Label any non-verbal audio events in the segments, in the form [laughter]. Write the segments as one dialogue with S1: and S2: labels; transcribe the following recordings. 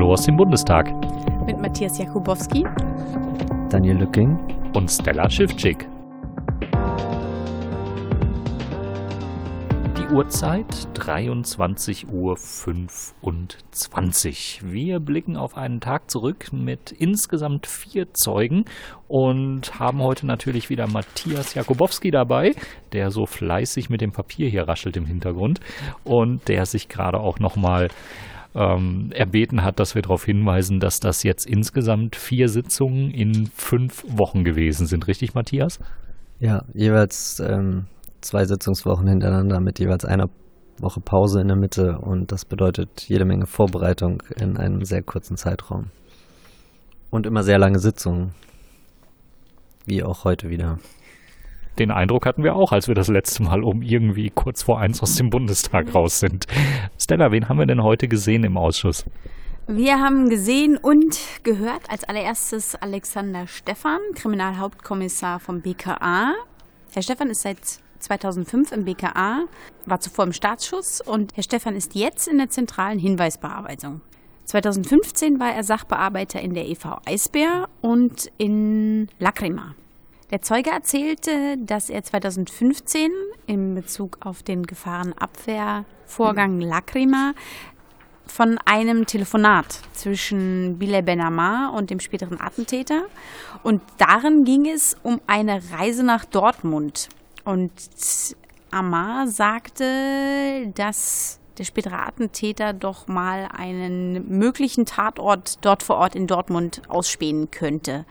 S1: Hallo aus dem Bundestag.
S2: Mit Matthias Jakubowski,
S3: Daniel Lücking
S1: und Stella Schiffczyk. Uhrzeit 23.25 Uhr. Wir blicken auf einen Tag zurück mit insgesamt vier Zeugen und haben heute natürlich wieder Matthias Jakubowski dabei, der so fleißig mit dem Papier hier raschelt im Hintergrund und der sich gerade auch nochmal ähm, erbeten hat, dass wir darauf hinweisen, dass das jetzt insgesamt vier Sitzungen in fünf Wochen gewesen sind. Richtig, Matthias?
S3: Ja, jeweils ähm, zwei Sitzungswochen hintereinander mit jeweils einer Woche Pause in der Mitte und das bedeutet jede Menge Vorbereitung in einem sehr kurzen Zeitraum. Und immer sehr lange Sitzungen, wie auch heute wieder.
S1: Den Eindruck hatten wir auch, als wir das letzte Mal um irgendwie kurz vor eins aus dem Bundestag raus sind. Stella, wen haben wir denn heute gesehen im Ausschuss?
S2: Wir haben gesehen und gehört als allererstes Alexander Stephan, Kriminalhauptkommissar vom BKA. Herr Stephan ist seit 2005 im BKA, war zuvor im Staatsschutz und Herr Stephan ist jetzt in der zentralen Hinweisbearbeitung. 2015 war er Sachbearbeiter in der EV Eisbär und in Lacrima. Der Zeuge erzählte, dass er 2015 in Bezug auf den Gefahrenabwehrvorgang Lacrima von einem Telefonat zwischen Bilal Benamar und dem späteren Attentäter. Und darin ging es um eine Reise nach Dortmund. Und Amar sagte, dass der spätere Attentäter doch mal einen möglichen Tatort dort vor Ort in Dortmund ausspähen könnte.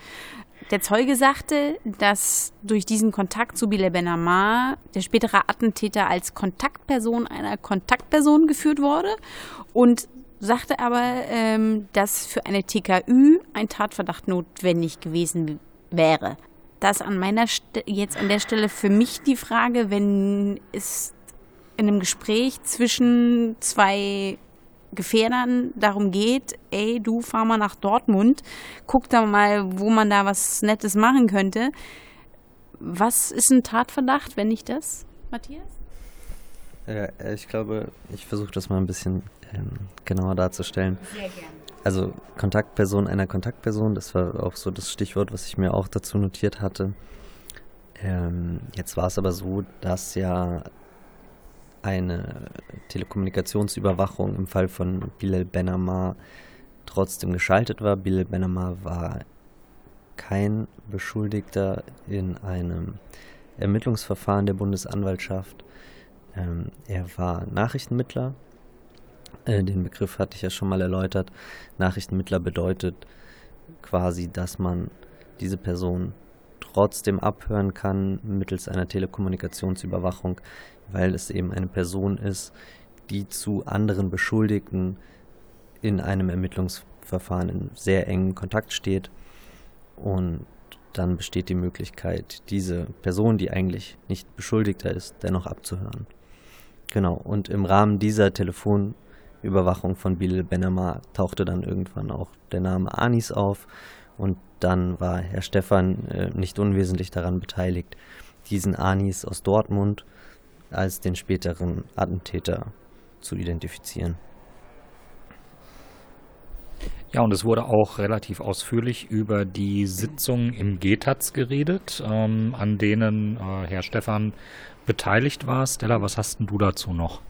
S2: Der Zeuge sagte, dass durch diesen Kontakt zu Bilal Ben Amar der spätere Attentäter als Kontaktperson einer Kontaktperson geführt wurde und sagte aber, ähm, dass für eine TKÜ ein Tatverdacht notwendig gewesen wäre. Das an meiner St jetzt an der Stelle für mich die Frage, wenn es in einem Gespräch zwischen zwei Gefährdern darum geht, ey, du fahr mal nach Dortmund, guck da mal, wo man da was Nettes machen könnte. Was ist ein Tatverdacht, wenn nicht das, Matthias?
S3: Ja, ich glaube, ich versuche das mal ein bisschen ähm, genauer darzustellen. Sehr gerne also Kontaktperson einer Kontaktperson, das war auch so das Stichwort, was ich mir auch dazu notiert hatte. Ähm, jetzt war es aber so, dass ja eine Telekommunikationsüberwachung im Fall von Bilal Benamar trotzdem geschaltet war. Bilal Benamar war kein Beschuldigter in einem Ermittlungsverfahren der Bundesanwaltschaft. Ähm, er war Nachrichtenmittler äh, den Begriff hatte ich ja schon mal erläutert. Nachrichtenmittler bedeutet quasi, dass man diese Person trotzdem abhören kann mittels einer Telekommunikationsüberwachung, weil es eben eine Person ist, die zu anderen Beschuldigten in einem Ermittlungsverfahren in sehr engen Kontakt steht. Und dann besteht die Möglichkeit, diese Person, die eigentlich nicht Beschuldigter ist, dennoch abzuhören. Genau, und im Rahmen dieser Telefon- Überwachung von Bilal Benama tauchte dann irgendwann auch der Name Anis auf und dann war Herr Stephan äh, nicht unwesentlich daran beteiligt, diesen Anis aus Dortmund als den späteren Attentäter zu identifizieren.
S1: Ja, und es wurde auch relativ ausführlich über die Sitzungen im GTAZ geredet, ähm, an denen äh, Herr Stephan beteiligt war. Stella, was hast denn du dazu noch?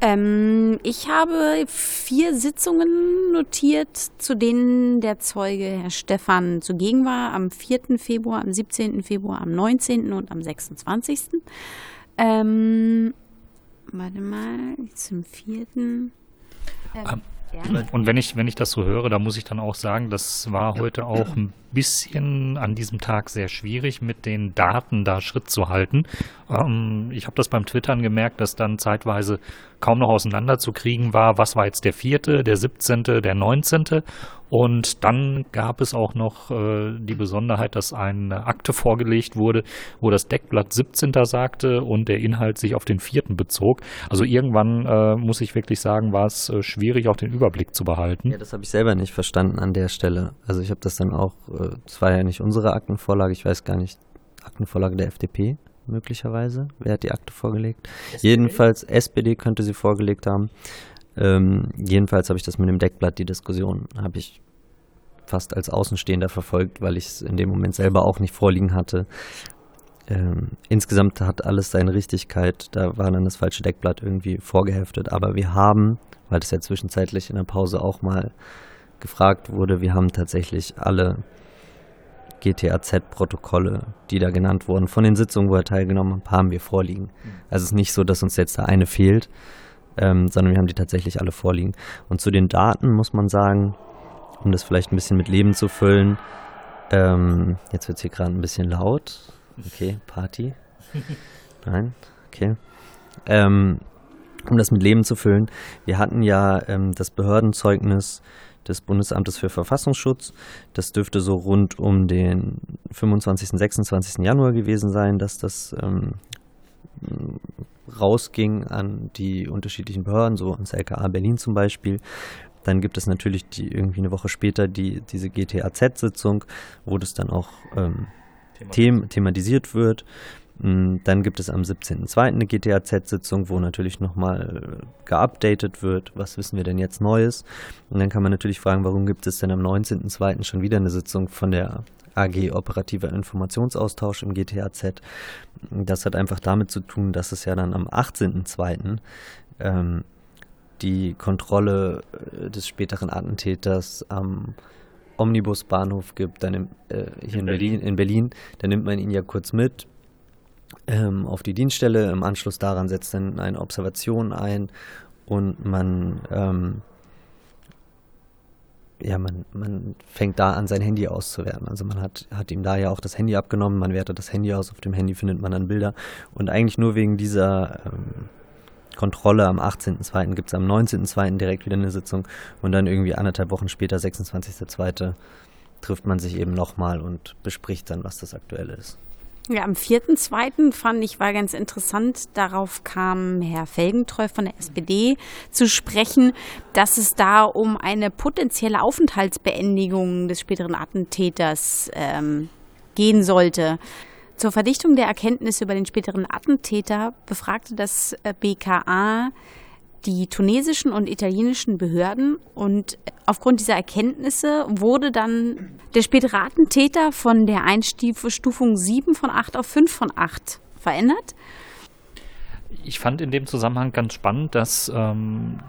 S2: Ähm, ich habe vier Sitzungen notiert, zu denen der Zeuge Herr Stefan zugegen war, am 4. Februar, am 17. Februar, am 19. und am 26. Ähm, warte mal, zum 4. Ähm,
S1: ähm, und wenn ich, wenn ich das so höre, da muss ich dann auch sagen, das war heute auch ein bisschen an diesem Tag sehr schwierig, mit den Daten da Schritt zu halten. Ähm, ich habe das beim Twittern gemerkt, dass dann zeitweise kaum noch auseinanderzukriegen war, was war jetzt der vierte, der siebzehnte, der neunzehnte. Und dann gab es auch noch äh, die Besonderheit, dass eine Akte vorgelegt wurde, wo das Deckblatt 17. sagte und der Inhalt sich auf den vierten bezog. Also irgendwann äh, muss ich wirklich sagen, war es äh, schwierig, auch den Überblick zu behalten.
S3: Ja, das habe ich selber nicht verstanden an der Stelle. Also ich habe das dann auch, es äh, war ja nicht unsere Aktenvorlage, ich weiß gar nicht, Aktenvorlage der FDP möglicherweise. Wer hat die Akte vorgelegt? SPD? Jedenfalls SPD könnte sie vorgelegt haben. Ähm, jedenfalls habe ich das mit dem Deckblatt, die Diskussion, habe ich fast als Außenstehender verfolgt, weil ich es in dem Moment selber auch nicht vorliegen hatte. Ähm, insgesamt hat alles seine Richtigkeit. Da war dann das falsche Deckblatt irgendwie vorgeheftet. Aber wir haben, weil das ja zwischenzeitlich in der Pause auch mal gefragt wurde, wir haben tatsächlich alle GTAZ-Protokolle, die da genannt wurden, von den Sitzungen, wo er teilgenommen hat, haben wir vorliegen. Mhm. Also es ist nicht so, dass uns jetzt da eine fehlt, ähm, sondern wir haben die tatsächlich alle vorliegen. Und zu den Daten muss man sagen, um das vielleicht ein bisschen mit Leben zu füllen, ähm, jetzt wird es hier gerade ein bisschen laut. Okay, Party. [laughs] Nein, okay. Ähm, um das mit Leben zu füllen, wir hatten ja ähm, das Behördenzeugnis des Bundesamtes für Verfassungsschutz. Das dürfte so rund um den 25., 26. Januar gewesen sein, dass das ähm, rausging an die unterschiedlichen Behörden, so ans LKA Berlin zum Beispiel. Dann gibt es natürlich die, irgendwie eine Woche später die, diese GTAZ-Sitzung, wo das dann auch ähm, thematisiert. thematisiert wird. Mm, dann gibt es am 17.02. eine GTAZ-Sitzung, wo natürlich nochmal geupdatet wird, was wissen wir denn jetzt Neues. Und dann kann man natürlich fragen, warum gibt es denn am 19.02. schon wieder eine Sitzung von der AG Operativer Informationsaustausch im GTAZ. Das hat einfach damit zu tun, dass es ja dann am 18.02. Ähm, die Kontrolle äh, des späteren Attentäters am Omnibusbahnhof gibt, dann im, äh, hier in, in Berlin. Berlin. in Berlin, dann nimmt man ihn ja kurz mit, ähm, auf die Dienststelle. Im Anschluss daran setzt dann eine Observation ein und man, ähm, ja, man, man fängt da an, sein Handy auszuwerten. Also man hat, hat ihm da ja auch das Handy abgenommen, man wertet das Handy aus, auf dem Handy findet man dann Bilder. Und eigentlich nur wegen dieser ähm, Kontrolle am 18.02. gibt es am 19.02. direkt wieder eine Sitzung und dann irgendwie anderthalb Wochen später, 26.02., trifft man sich eben nochmal und bespricht dann, was das Aktuelle ist.
S2: Ja, am 4.2. fand ich war ganz interessant. Darauf kam Herr Felgentreu von der SPD zu sprechen, dass es da um eine potenzielle Aufenthaltsbeendigung des späteren Attentäters ähm, gehen sollte. Zur Verdichtung der Erkenntnisse über den späteren Attentäter befragte das äh, BKA die tunesischen und italienischen Behörden und aufgrund dieser Erkenntnisse wurde dann der spätere Attentäter von der Einstufung 7 von 8 auf 5 von 8 verändert.
S1: Ich fand in dem Zusammenhang ganz spannend, dass ähm,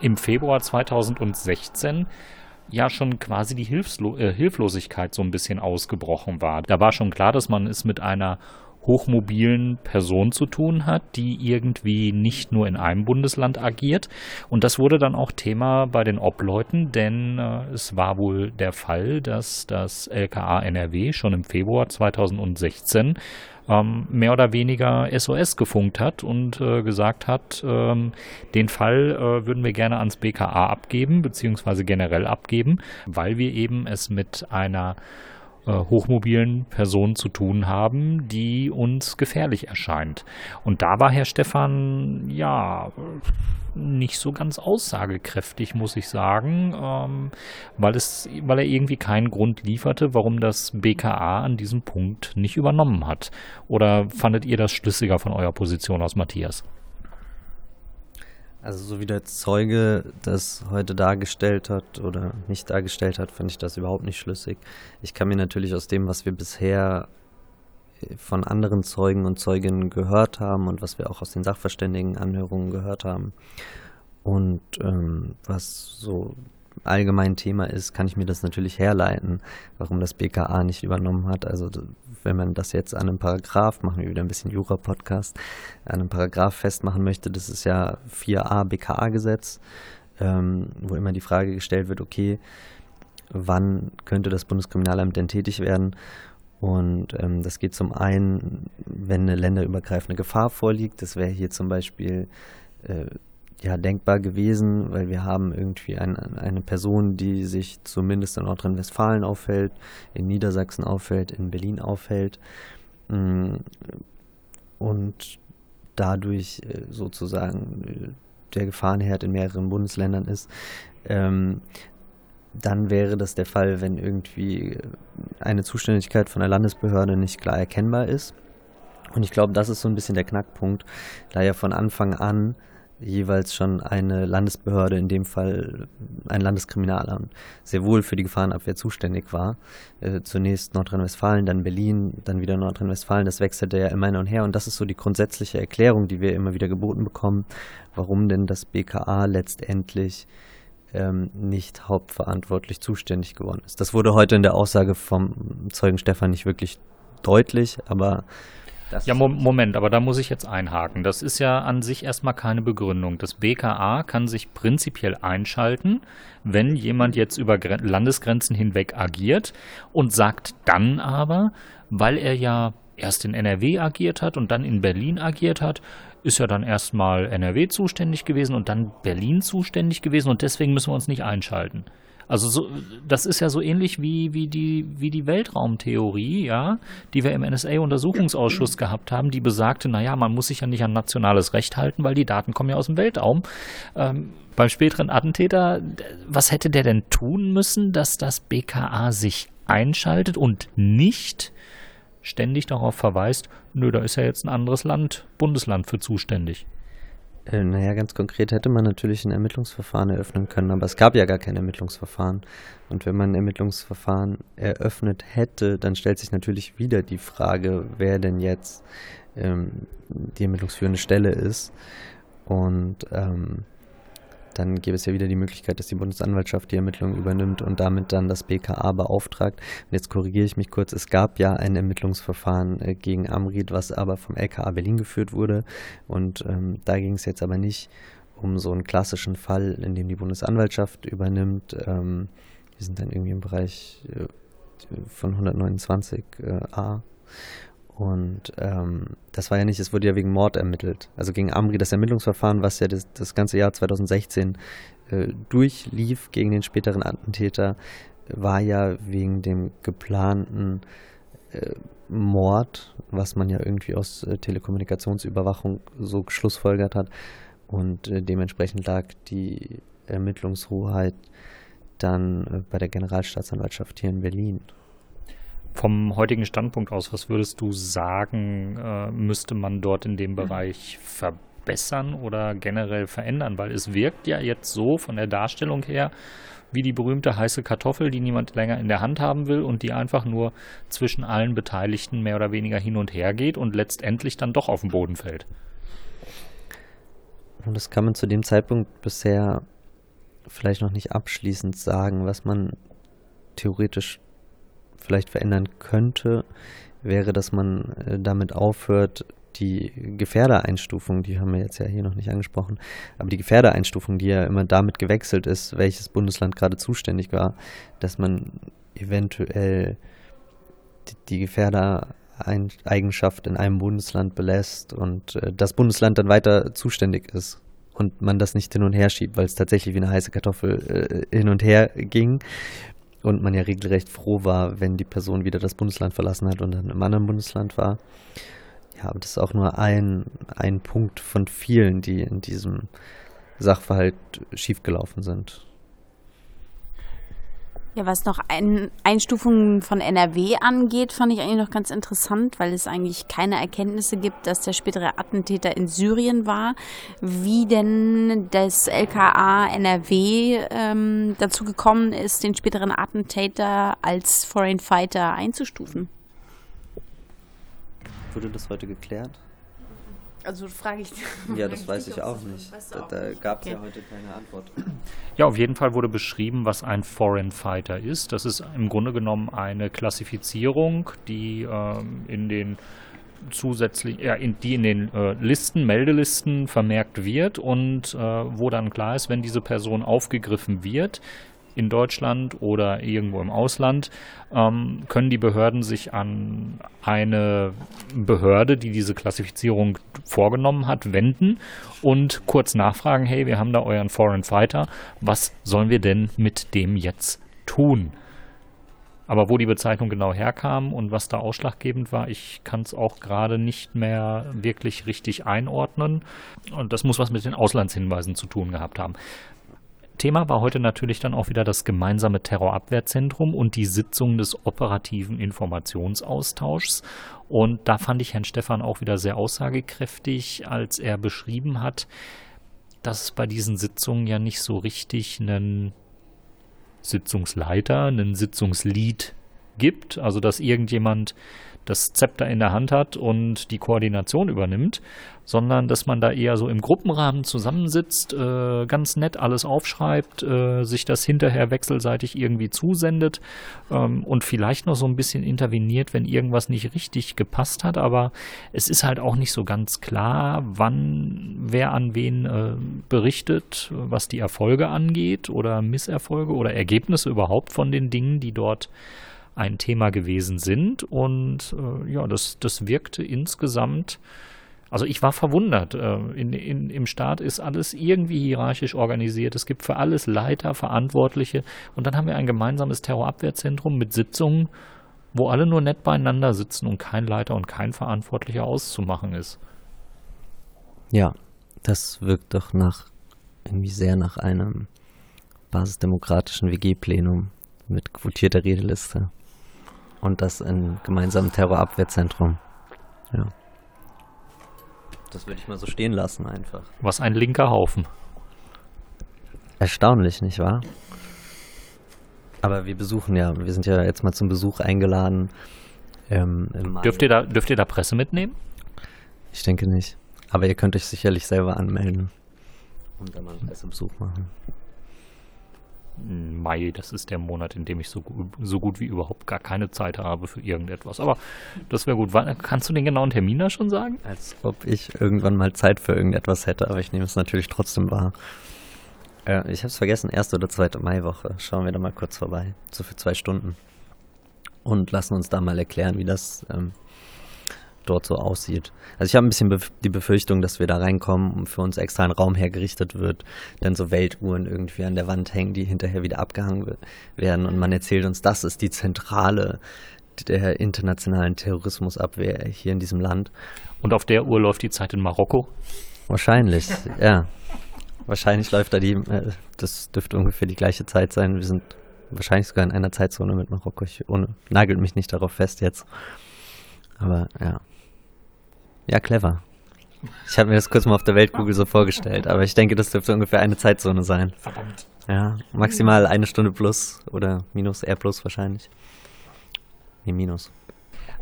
S1: im Februar 2016 ja schon quasi die Hilfslo äh, Hilflosigkeit so ein bisschen ausgebrochen war. Da war schon klar, dass man es mit einer hochmobilen Person zu tun hat, die irgendwie nicht nur in einem Bundesland agiert. Und das wurde dann auch Thema bei den Obleuten, denn äh, es war wohl der Fall, dass das LKA NRW schon im Februar 2016 ähm, mehr oder weniger SOS gefunkt hat und äh, gesagt hat, ähm, den Fall äh, würden wir gerne ans BKA abgeben, beziehungsweise generell abgeben, weil wir eben es mit einer äh, hochmobilen Personen zu tun haben, die uns gefährlich erscheint. Und da war Herr Stefan, ja, nicht so ganz aussagekräftig, muss ich sagen, ähm, weil, es, weil er irgendwie keinen Grund lieferte, warum das BKA an diesem Punkt nicht übernommen hat. Oder fandet ihr das schlüssiger von eurer Position aus, Matthias?
S3: Also so wie der Zeuge das heute dargestellt hat oder nicht dargestellt hat, finde ich das überhaupt nicht schlüssig. Ich kann mir natürlich aus dem, was wir bisher äh, von anderen Zeugen und Zeuginnen gehört haben und was wir auch aus den Sachverständigenanhörungen gehört haben und ähm, was so allgemein Thema ist, kann ich mir das natürlich herleiten, warum das BKA nicht übernommen hat. Also wenn man das jetzt an einem Paragraph, machen wir wieder ein bisschen Jura-Podcast, an einem Paragraph festmachen möchte, das ist ja 4a BKA-Gesetz, ähm, wo immer die Frage gestellt wird, okay, wann könnte das Bundeskriminalamt denn tätig werden? Und ähm, das geht zum einen, wenn eine länderübergreifende Gefahr vorliegt. Das wäre hier zum Beispiel äh, ja denkbar gewesen, weil wir haben irgendwie ein, eine Person, die sich zumindest in Nordrhein-Westfalen aufhält, in Niedersachsen aufhält, in Berlin aufhält mm, und dadurch äh, sozusagen der Gefahrenherd in mehreren Bundesländern ist. Ähm, dann wäre das der Fall, wenn irgendwie eine Zuständigkeit von der Landesbehörde nicht klar erkennbar ist. Und ich glaube, das ist so ein bisschen der Knackpunkt, da ja von Anfang an jeweils schon eine Landesbehörde, in dem Fall ein Landeskriminalamt, sehr wohl für die Gefahrenabwehr zuständig war. Äh, zunächst Nordrhein-Westfalen, dann Berlin, dann wieder Nordrhein-Westfalen. Das wechselte ja immer hin und her. Und das ist so die grundsätzliche Erklärung, die wir immer wieder geboten bekommen, warum denn das BKA letztendlich ähm, nicht hauptverantwortlich zuständig geworden ist. Das wurde heute in der Aussage vom Zeugen Stefan nicht wirklich deutlich, aber
S1: das ja, Moment, aber da muss ich jetzt einhaken. Das ist ja an sich erstmal keine Begründung. Das BKA kann sich prinzipiell einschalten, wenn jemand jetzt über Landesgrenzen hinweg agiert und sagt dann aber, weil er ja erst in NRW agiert hat und dann in Berlin agiert hat, ist ja dann erstmal NRW zuständig gewesen und dann Berlin zuständig gewesen und deswegen müssen wir uns nicht einschalten. Also so, das ist ja so ähnlich wie, wie, die, wie die Weltraumtheorie, ja, die wir im NSA-Untersuchungsausschuss gehabt haben, die besagte, naja, man muss sich ja nicht an nationales Recht halten, weil die Daten kommen ja aus dem Weltraum. Ähm, beim späteren Attentäter, was hätte der denn tun müssen, dass das BKA sich einschaltet und nicht ständig darauf verweist, nö, da ist ja jetzt ein anderes Land, Bundesland für zuständig.
S3: Äh, naja, ganz konkret hätte man natürlich ein Ermittlungsverfahren eröffnen können, aber es gab ja gar kein Ermittlungsverfahren. Und wenn man ein Ermittlungsverfahren eröffnet hätte, dann stellt sich natürlich wieder die Frage, wer denn jetzt ähm, die ermittlungsführende Stelle ist. Und ähm, dann gäbe es ja wieder die Möglichkeit, dass die Bundesanwaltschaft die Ermittlungen übernimmt und damit dann das BKA beauftragt. Und jetzt korrigiere ich mich kurz, es gab ja ein Ermittlungsverfahren äh, gegen Amrid, was aber vom LKA Berlin geführt wurde. Und ähm, da ging es jetzt aber nicht um so einen klassischen Fall, in dem die Bundesanwaltschaft übernimmt. Ähm, wir sind dann irgendwie im Bereich äh, von 129a. Äh, und ähm, das war ja nicht, es wurde ja wegen Mord ermittelt. Also gegen Amri, das Ermittlungsverfahren, was ja das, das ganze Jahr 2016 äh, durchlief gegen den späteren Attentäter, war ja wegen dem geplanten äh, Mord, was man ja irgendwie aus äh, Telekommunikationsüberwachung so geschlussfolgert hat. Und äh, dementsprechend lag die Ermittlungshoheit dann äh, bei der Generalstaatsanwaltschaft hier in Berlin.
S1: Vom heutigen Standpunkt aus, was würdest du sagen, äh, müsste man dort in dem Bereich verbessern oder generell verändern? Weil es wirkt ja jetzt so von der Darstellung her wie die berühmte heiße Kartoffel, die niemand länger in der Hand haben will und die einfach nur zwischen allen Beteiligten mehr oder weniger hin und her geht und letztendlich dann doch auf den Boden fällt.
S3: Und das kann man zu dem Zeitpunkt bisher vielleicht noch nicht abschließend sagen, was man theoretisch vielleicht verändern könnte, wäre, dass man äh, damit aufhört, die Gefährdereinstufung, die haben wir jetzt ja hier noch nicht angesprochen, aber die Gefährdereinstufung, die ja immer damit gewechselt ist, welches Bundesland gerade zuständig war, dass man eventuell die Gefährdereigenschaft in einem Bundesland belässt und äh, das Bundesland dann weiter zuständig ist und man das nicht hin und her schiebt, weil es tatsächlich wie eine heiße Kartoffel äh, hin und her ging und man ja regelrecht froh war, wenn die Person wieder das Bundesland verlassen hat und dann im anderen Bundesland war. Ja, aber das ist auch nur ein, ein Punkt von vielen, die in diesem Sachverhalt schiefgelaufen sind.
S2: Ja, was noch ein, Einstufungen von NRW angeht, fand ich eigentlich noch ganz interessant, weil es eigentlich keine Erkenntnisse gibt, dass der spätere Attentäter in Syrien war. Wie denn das LKA NRW ähm, dazu gekommen ist, den späteren Attentäter als Foreign Fighter einzustufen?
S3: Wurde das heute geklärt?
S2: Also frage ich. [laughs]
S3: Ja, das weiß ich auch nicht. Da, da gab es okay. ja heute keine Antwort.
S1: Ja, auf jeden Fall wurde beschrieben, was ein Foreign Fighter ist. Das ist im Grunde genommen eine Klassifizierung, die ähm, in den zusätzlich, ja, in, die in den äh, Listen, Meldelisten vermerkt wird und äh, wo dann klar ist, wenn diese Person aufgegriffen wird, in Deutschland oder irgendwo im Ausland, ähm, können die Behörden sich an eine Behörde, die diese Klassifizierung vorgenommen hat, wenden und kurz nachfragen, hey, wir haben da euren Foreign Fighter, was sollen wir denn mit dem jetzt tun? Aber wo die Bezeichnung genau herkam und was da ausschlaggebend war, ich kann es auch gerade nicht mehr wirklich richtig einordnen. Und das muss was mit den Auslandshinweisen zu tun gehabt haben. Thema war heute natürlich dann auch wieder das gemeinsame Terrorabwehrzentrum und die Sitzung des operativen Informationsaustauschs. Und da fand ich Herrn Stefan auch wieder sehr aussagekräftig, als er beschrieben hat, dass es bei diesen Sitzungen ja nicht so richtig einen Sitzungsleiter, einen Sitzungslied gibt, also dass irgendjemand das Zepter in der Hand hat und die Koordination übernimmt, sondern dass man da eher so im Gruppenrahmen zusammensitzt, äh, ganz nett alles aufschreibt, äh, sich das hinterher wechselseitig irgendwie zusendet ähm, und vielleicht noch so ein bisschen interveniert, wenn irgendwas nicht richtig gepasst hat. Aber es ist halt auch nicht so ganz klar, wann wer an wen äh, berichtet, was die Erfolge angeht oder Misserfolge oder Ergebnisse überhaupt von den Dingen, die dort ein Thema gewesen sind. Und äh, ja, das, das wirkte insgesamt. Also ich war verwundert. Äh, in, in, Im Staat ist alles irgendwie hierarchisch organisiert. Es gibt für alles Leiter, Verantwortliche. Und dann haben wir ein gemeinsames Terrorabwehrzentrum mit Sitzungen, wo alle nur nett beieinander sitzen und kein Leiter und kein Verantwortlicher auszumachen ist.
S3: Ja, das wirkt doch nach irgendwie sehr nach einem basisdemokratischen WG-Plenum mit quotierter Redeliste. Und das in gemeinsamen Terrorabwehrzentrum. Ja. Das würde ich mal so stehen lassen einfach.
S1: Was ein linker Haufen.
S3: Erstaunlich, nicht wahr? Aber wir besuchen ja, wir sind ja jetzt mal zum Besuch eingeladen.
S1: Ähm, dürft, ihr da, dürft ihr da Presse mitnehmen?
S3: Ich denke nicht. Aber ihr könnt euch sicherlich selber anmelden und dann mal einen Pressebesuch machen.
S1: Mai, das ist der Monat, in dem ich so, so gut wie überhaupt gar keine Zeit habe für irgendetwas. Aber das wäre gut. Kannst du den genauen Termin da schon sagen?
S3: Als ob ich irgendwann mal Zeit für irgendetwas hätte, aber ich nehme es natürlich trotzdem wahr. Äh, ich habe es vergessen, erste oder zweite Maiwoche. Schauen wir da mal kurz vorbei. So für zwei Stunden. Und lassen uns da mal erklären, wie das ähm, dort so aussieht. Also ich habe ein bisschen die Befürchtung, dass wir da reinkommen und für uns extra ein Raum hergerichtet wird, dann so Weltuhren irgendwie an der Wand hängen, die hinterher wieder abgehangen werden und man erzählt uns, das ist die Zentrale der internationalen Terrorismusabwehr hier in diesem Land.
S1: Und auf der Uhr läuft die Zeit in Marokko?
S3: Wahrscheinlich, [laughs] ja. Wahrscheinlich läuft da die, äh, das dürfte ungefähr die gleiche Zeit sein. Wir sind wahrscheinlich sogar in einer Zeitzone mit Marokko. Ich ohne, nagelt mich nicht darauf fest jetzt. Aber ja. Ja, clever. Ich habe mir das kurz mal auf der Weltkugel so vorgestellt, aber ich denke, das dürfte ungefähr eine Zeitzone sein. Verdammt. Ja, maximal eine Stunde plus oder minus, eher plus wahrscheinlich. Nee, minus.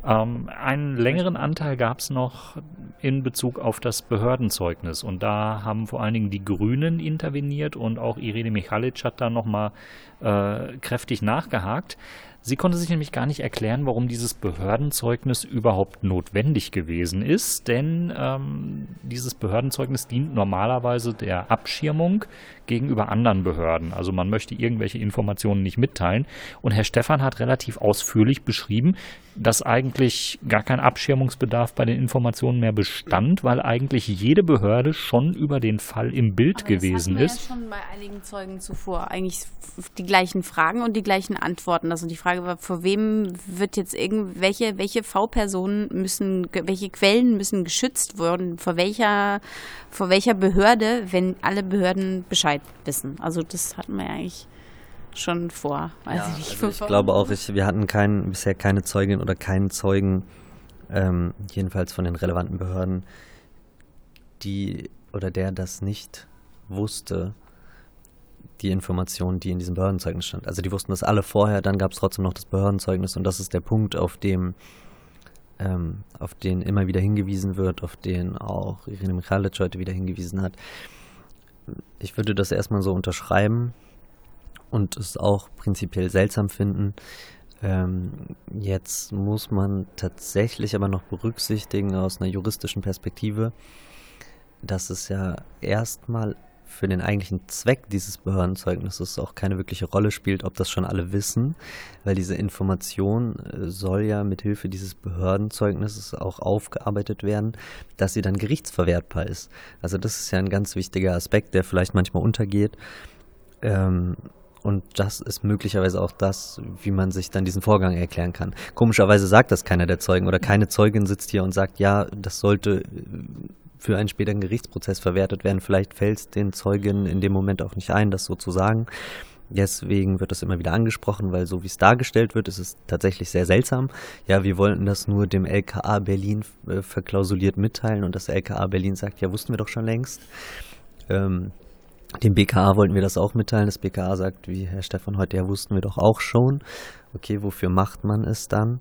S1: Ähm, einen längeren Anteil gab es noch in Bezug auf das Behördenzeugnis. Und da haben vor allen Dingen die Grünen interveniert und auch Irene Michalic hat da nochmal äh, kräftig nachgehakt. Sie konnte sich nämlich gar nicht erklären, warum dieses Behördenzeugnis überhaupt notwendig gewesen ist, denn ähm, dieses Behördenzeugnis dient normalerweise der Abschirmung gegenüber anderen Behörden. Also man möchte irgendwelche Informationen nicht mitteilen. Und Herr Stephan hat relativ ausführlich beschrieben, dass eigentlich gar kein Abschirmungsbedarf bei den Informationen mehr bestand, weil eigentlich jede Behörde schon über den Fall im Bild Aber gewesen das ist.
S2: Ja schon bei einigen Zeugen zuvor eigentlich die gleichen Fragen und die gleichen Antworten. Also die Frage war, vor wem wird jetzt irgendwelche, welche V-Personen müssen, welche Quellen müssen geschützt werden, vor welcher, vor welcher Behörde, wenn alle Behörden Bescheid wissen. Also das hatten wir eigentlich schon vor.
S3: Ja, ich, also ich glaube auch, ich, wir hatten kein, bisher keine Zeugin oder keinen Zeugen, ähm, jedenfalls von den relevanten Behörden, die oder der das nicht wusste, die Information, die in diesem Behördenzeugnis stand. Also die wussten das alle vorher, dann gab es trotzdem noch das Behördenzeugnis und das ist der Punkt, auf dem ähm, auf den immer wieder hingewiesen wird, auf den auch Irene Michalic heute wieder hingewiesen hat. Ich würde das erstmal so unterschreiben und es auch prinzipiell seltsam finden. Ähm, jetzt muss man tatsächlich aber noch berücksichtigen aus einer juristischen Perspektive, dass es ja erstmal für den eigentlichen Zweck dieses Behördenzeugnisses auch keine wirkliche Rolle spielt, ob das schon alle wissen, weil diese Information äh, soll ja mit Hilfe dieses Behördenzeugnisses auch aufgearbeitet werden, dass sie dann gerichtsverwertbar ist. Also das ist ja ein ganz wichtiger Aspekt, der vielleicht manchmal untergeht. Ähm, und das ist möglicherweise auch das, wie man sich dann diesen Vorgang erklären kann. Komischerweise sagt das keiner der Zeugen oder keine Zeugin sitzt hier und sagt, ja, das sollte für einen späteren Gerichtsprozess verwertet werden. Vielleicht fällt es den Zeugen in dem Moment auch nicht ein, das so zu sagen. Deswegen wird das immer wieder angesprochen, weil so wie es dargestellt wird, ist es tatsächlich sehr seltsam. Ja, wir wollten das nur dem LKA Berlin äh, verklausuliert mitteilen und das LKA Berlin sagt, ja, wussten wir doch schon längst. Ähm, dem BKA wollten wir das auch mitteilen. Das BKA sagt, wie Herr Stefan heute ja wussten wir doch auch schon. Okay, wofür macht man es dann?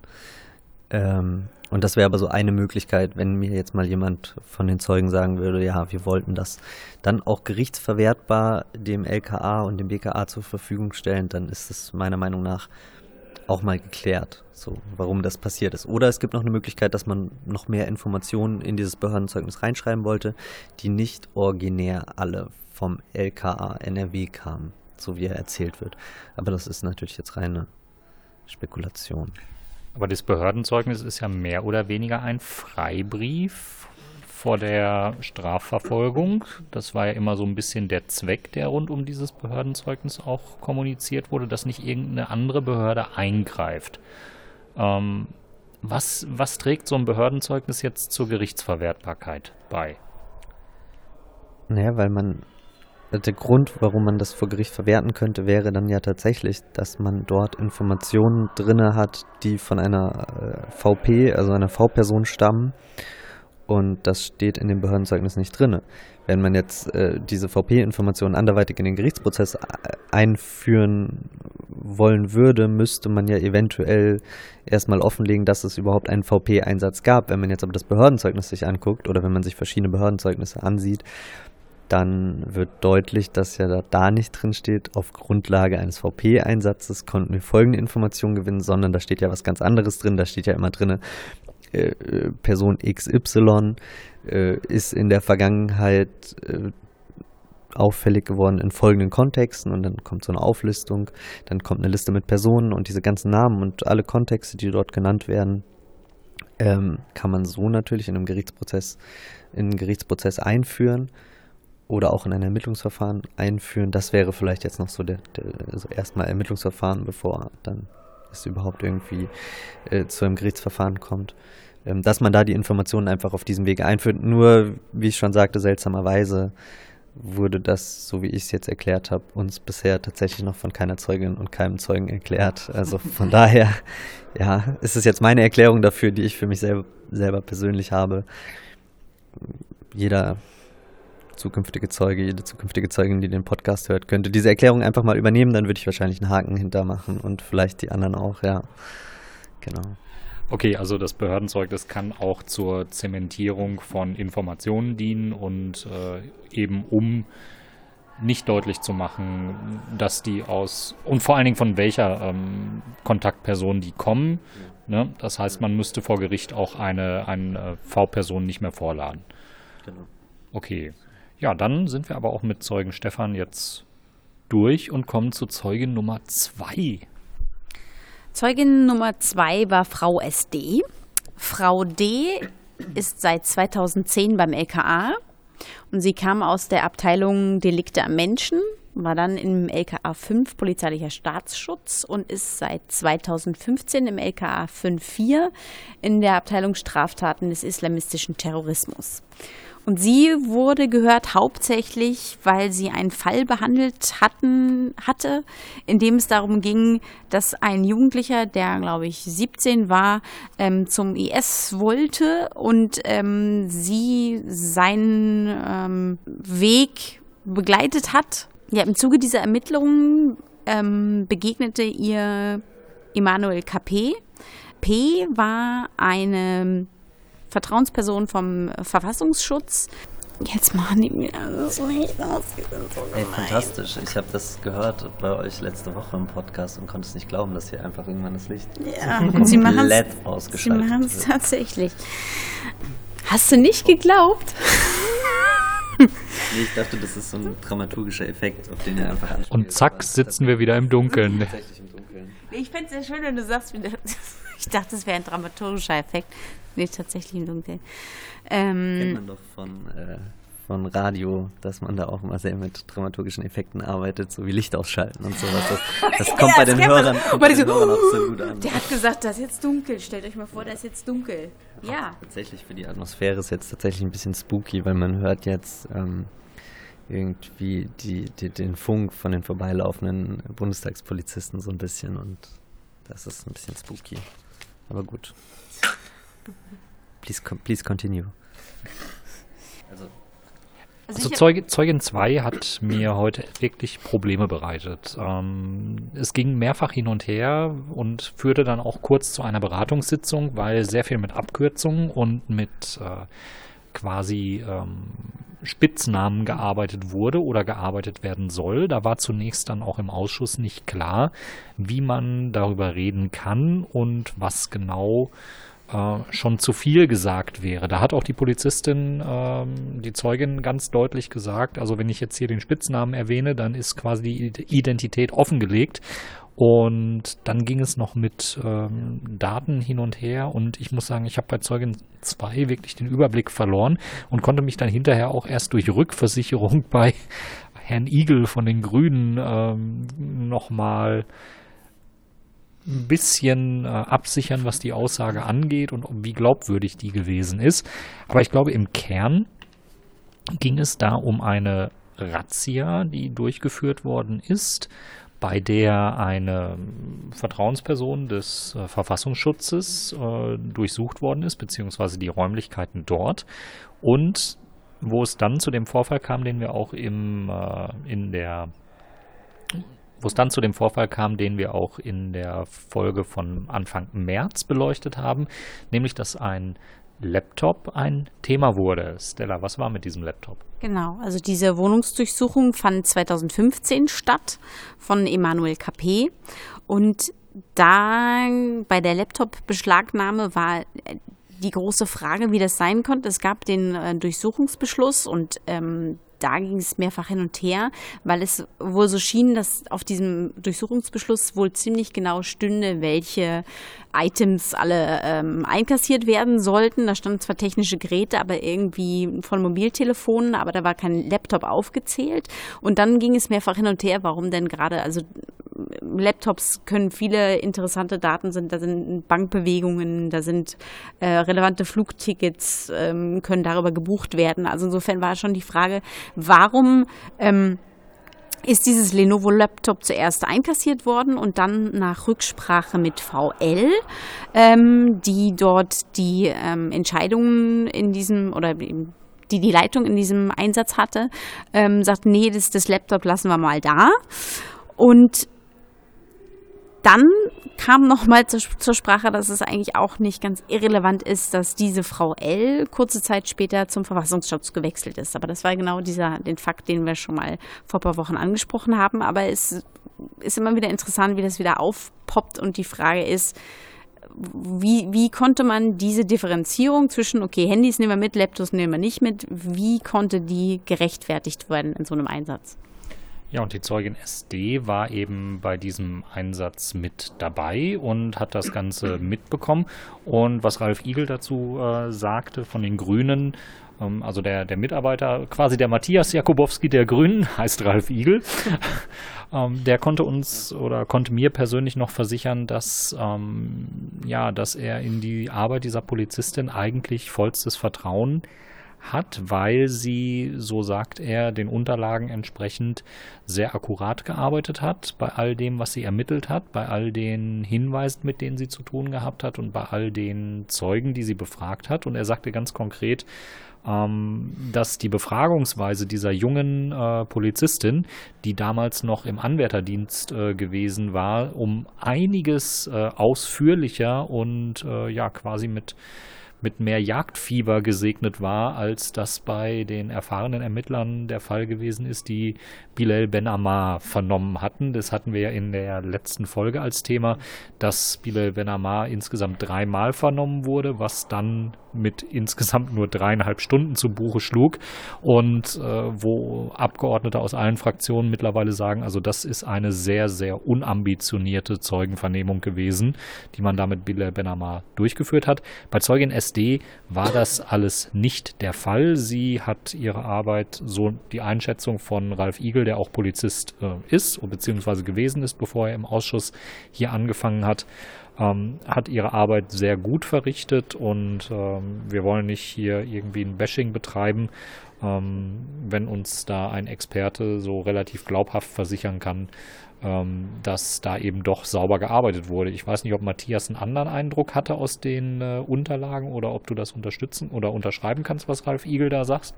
S3: Ähm, und das wäre aber so eine Möglichkeit, wenn mir jetzt mal jemand von den Zeugen sagen würde, ja, wir wollten das dann auch gerichtsverwertbar dem LKA und dem BKA zur Verfügung stellen, dann ist es meiner Meinung nach auch mal geklärt, so warum das passiert ist. Oder es gibt noch eine Möglichkeit, dass man noch mehr Informationen in dieses Behördenzeugnis reinschreiben wollte, die nicht originär alle vom LKA NRW kamen, so wie er erzählt wird. Aber das ist natürlich jetzt reine Spekulation.
S1: Aber das Behördenzeugnis ist ja mehr oder weniger ein Freibrief vor der Strafverfolgung. Das war ja immer so ein bisschen der Zweck, der rund um dieses Behördenzeugnis auch kommuniziert wurde, dass nicht irgendeine andere Behörde eingreift. Ähm, was, was trägt so ein Behördenzeugnis jetzt zur Gerichtsverwertbarkeit bei?
S3: Naja, weil man der Grund, warum man das vor Gericht verwerten könnte, wäre dann ja tatsächlich, dass man dort Informationen drinne hat, die von einer äh, VP, also einer V-Person stammen. Und das steht in dem Behördenzeugnis nicht drinne. Wenn man jetzt äh, diese VP-Informationen anderweitig in den Gerichtsprozess äh, einführen wollen würde, müsste man ja eventuell erstmal offenlegen, dass es überhaupt einen VP-Einsatz gab. Wenn man jetzt aber das Behördenzeugnis sich anguckt oder wenn man sich verschiedene Behördenzeugnisse ansieht, dann wird deutlich, dass ja da, nicht drin steht, auf Grundlage eines VP-Einsatzes konnten wir folgende Informationen gewinnen, sondern da steht ja was ganz anderes drin. Da steht ja immer drin, äh, äh Person XY äh, ist in der Vergangenheit äh, auffällig geworden in folgenden Kontexten und dann kommt so eine Auflistung, dann kommt eine Liste mit Personen und diese ganzen Namen und alle Kontexte, die dort genannt werden, ähm, kann man so natürlich in einem Gerichtsprozess in einen Gerichtsprozess einführen oder auch in ein Ermittlungsverfahren einführen. Das wäre vielleicht jetzt noch so der, der also erstmal Ermittlungsverfahren, bevor dann es überhaupt irgendwie äh, zu einem Gerichtsverfahren kommt. Ähm, dass man da die Informationen einfach auf diesem Wege einführt. Nur, wie ich schon sagte, seltsamerweise wurde das, so wie ich es jetzt erklärt habe, uns bisher tatsächlich noch von keiner Zeugin und keinem Zeugen erklärt. Also von [laughs] daher, ja, ist es jetzt meine Erklärung dafür, die ich für mich selber, selber persönlich habe. Jeder zukünftige Zeuge, jede zukünftige Zeugin, die den Podcast hört, könnte diese Erklärung einfach mal übernehmen, dann würde ich wahrscheinlich einen Haken hintermachen und vielleicht die anderen auch, ja. Genau.
S1: Okay, also das Behördenzeugnis kann auch zur Zementierung von Informationen dienen und äh, eben um nicht deutlich zu machen, dass die aus und vor allen Dingen von welcher ähm, Kontaktperson die kommen. Ne? Das heißt, man müsste vor Gericht auch eine, eine V-Person nicht mehr vorladen. Genau. Okay. Ja, dann sind wir aber auch mit Zeugen Stefan jetzt durch und kommen zu Zeugin Nummer zwei.
S2: Zeugin Nummer zwei war Frau SD. Frau D ist seit 2010 beim LKA und sie kam aus der Abteilung Delikte am Menschen, war dann im LKA 5 polizeilicher Staatsschutz und ist seit 2015 im LKA 5-4 in der Abteilung Straftaten des islamistischen Terrorismus. Und sie wurde gehört hauptsächlich, weil sie einen Fall behandelt hatten, hatte, in dem es darum ging, dass ein Jugendlicher, der glaube ich 17 war, ähm, zum IS wollte und ähm, sie seinen ähm, Weg begleitet hat. Ja, im Zuge dieser Ermittlungen ähm, begegnete ihr Emanuel Capé. P war eine Vertrauensperson vom Verfassungsschutz. Jetzt machen die mir das nicht aus.
S3: Ey, fantastisch. Ich habe das gehört bei euch letzte Woche im Podcast und konnte es nicht glauben, dass hier einfach irgendwann das Licht
S2: ja, und sie komplett ausgeschaltet Sie machen es tatsächlich. Hast du nicht geglaubt?
S3: nee, ich dachte, das ist so ein dramaturgischer Effekt, auf den ihr einfach
S1: anspielt. Und zack, sitzen wir wieder im Dunkeln.
S2: Ich fände es sehr schön, wenn du sagst, [laughs] ich dachte, es wäre ein dramaturgischer Effekt. Nee, tatsächlich im Dunkeln.
S3: Ähm, Kennt man doch von, äh, von Radio, dass man da auch immer sehr mit dramaturgischen Effekten arbeitet, so wie Licht ausschalten und sowas. Das, das [laughs] kommt ja, bei den Hörern, kommt bei den so, Hörern auch so gut an.
S2: Der hat gesagt, das ist jetzt dunkel. Stellt euch mal vor, da ist jetzt dunkel. Ja.
S3: Tatsächlich für die Atmosphäre ist jetzt tatsächlich ein bisschen spooky, weil man hört jetzt ähm, irgendwie die, die, den Funk von den vorbeilaufenden Bundestagspolizisten so ein bisschen und das ist ein bisschen spooky. Aber gut. Please, please continue.
S1: Also. Also, also Zeuge, Zeugin 2 hat mir heute wirklich Probleme bereitet. Ähm, es ging mehrfach hin und her und führte dann auch kurz zu einer Beratungssitzung, weil sehr viel mit Abkürzungen und mit äh, quasi ähm, Spitznamen gearbeitet wurde oder gearbeitet werden soll. Da war zunächst dann auch im Ausschuss nicht klar, wie man darüber reden kann und was genau äh, schon zu viel gesagt wäre. Da hat auch die Polizistin, ähm, die Zeugin, ganz deutlich gesagt, also wenn ich jetzt hier den Spitznamen erwähne, dann ist quasi die Identität offengelegt. Und dann ging es noch mit ähm, Daten hin und her und ich muss sagen, ich habe bei Zeugin 2 wirklich den Überblick verloren und konnte mich dann hinterher auch erst durch Rückversicherung [laughs] bei Herrn Igel von den Grünen ähm, nochmal ein bisschen äh, absichern, was die Aussage angeht und wie glaubwürdig die gewesen ist. Aber ich glaube, im Kern ging es da um eine Razzia, die durchgeführt worden ist, bei der eine Vertrauensperson des äh, Verfassungsschutzes äh, durchsucht worden ist, beziehungsweise die Räumlichkeiten dort. Und wo es dann zu dem Vorfall kam, den wir auch im, äh, in der wo es dann zu dem Vorfall kam, den wir auch in der Folge von Anfang März beleuchtet haben, nämlich dass ein Laptop ein Thema wurde. Stella, was war mit diesem Laptop?
S2: Genau, also diese Wohnungsdurchsuchung fand 2015 statt von Emanuel Capé und da bei der Laptop-Beschlagnahme war die große Frage, wie das sein konnte. Es gab den äh, Durchsuchungsbeschluss und ähm, da ging es mehrfach hin und her, weil es wohl so schien, dass auf diesem Durchsuchungsbeschluss wohl ziemlich genau stünde, welche Items alle ähm, einkassiert werden sollten. Da standen zwar technische Geräte, aber irgendwie von Mobiltelefonen, aber da war kein Laptop aufgezählt. Und dann ging es mehrfach hin und her, warum denn gerade, also Laptops können viele interessante Daten sind, da sind Bankbewegungen, da sind äh, relevante Flugtickets, ähm, können darüber gebucht werden. Also insofern war schon die Frage, warum ähm, ist dieses Lenovo-Laptop zuerst einkassiert worden und dann nach Rücksprache mit VL, ähm, die dort die ähm, Entscheidungen in diesem oder die die Leitung in diesem Einsatz hatte, ähm, sagt, nee, das, das Laptop lassen wir mal da. Und dann kam nochmal zur, zur Sprache, dass es eigentlich auch nicht ganz irrelevant ist, dass diese Frau L kurze Zeit später zum Verfassungsschutz gewechselt ist. Aber das war genau dieser, den Fakt, den wir schon mal vor ein paar Wochen angesprochen haben. Aber es ist immer wieder interessant, wie das wieder aufpoppt und die Frage ist, wie, wie konnte man diese Differenzierung zwischen, okay, Handys nehmen wir mit, Laptops nehmen wir nicht mit, wie konnte die gerechtfertigt werden in so einem Einsatz?
S1: Ja, und die Zeugin SD war eben bei diesem Einsatz mit dabei und hat das Ganze [clears throat] mitbekommen. Und was Ralf Igel dazu äh, sagte von den Grünen, ähm, also der, der Mitarbeiter, quasi der Matthias Jakubowski der Grünen, [laughs] heißt Ralf Igel, [laughs] ähm, der konnte uns oder konnte mir persönlich noch versichern, dass, ähm, ja, dass er in die Arbeit dieser Polizistin eigentlich vollstes Vertrauen hat, weil sie, so sagt er, den Unterlagen entsprechend sehr akkurat gearbeitet hat bei all dem, was sie ermittelt hat, bei all den Hinweisen, mit denen sie zu tun gehabt hat und bei all den Zeugen, die sie befragt hat. Und er sagte ganz konkret, ähm, dass die Befragungsweise dieser jungen äh, Polizistin, die damals noch im Anwärterdienst äh, gewesen war, um einiges äh, ausführlicher und äh, ja quasi mit mit mehr Jagdfieber gesegnet war, als das bei den erfahrenen Ermittlern der Fall gewesen ist, die Bilal Ben Ammar vernommen hatten. Das hatten wir ja in der letzten Folge als Thema, dass Bilal Ben Ammar insgesamt dreimal vernommen wurde, was dann mit insgesamt nur dreieinhalb Stunden zu Buche schlug und äh, wo Abgeordnete aus allen Fraktionen mittlerweile sagen, also das ist eine sehr, sehr unambitionierte Zeugenvernehmung gewesen, die man damit Bilal Ben Ammar durchgeführt hat. Bei Zeugin SD war das alles nicht der Fall. Sie hat ihre Arbeit, so die Einschätzung von Ralf Igel, der auch Polizist äh, ist, beziehungsweise gewesen ist, bevor er im Ausschuss hier angefangen hat, ähm, hat ihre Arbeit sehr gut verrichtet und ähm, wir wollen nicht hier irgendwie ein Bashing betreiben, ähm, wenn uns da ein Experte so relativ glaubhaft versichern kann, ähm, dass da eben doch sauber gearbeitet wurde. Ich weiß nicht, ob Matthias einen anderen Eindruck hatte aus den äh, Unterlagen oder ob du das unterstützen oder unterschreiben kannst, was Ralf Igel da sagt.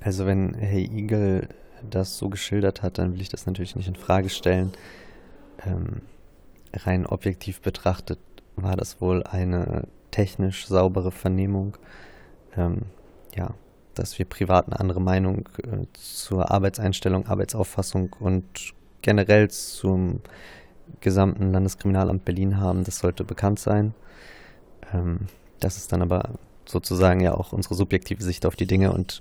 S3: Also wenn Herr Igel das so geschildert hat, dann will ich das natürlich nicht in Frage stellen. Ähm, rein objektiv betrachtet war das wohl eine technisch saubere Vernehmung. Ähm, ja, dass wir privat eine andere Meinung äh, zur Arbeitseinstellung, Arbeitsauffassung und generell zum gesamten Landeskriminalamt Berlin haben, das sollte bekannt sein. Ähm, das ist dann aber sozusagen ja auch unsere subjektive Sicht auf die Dinge und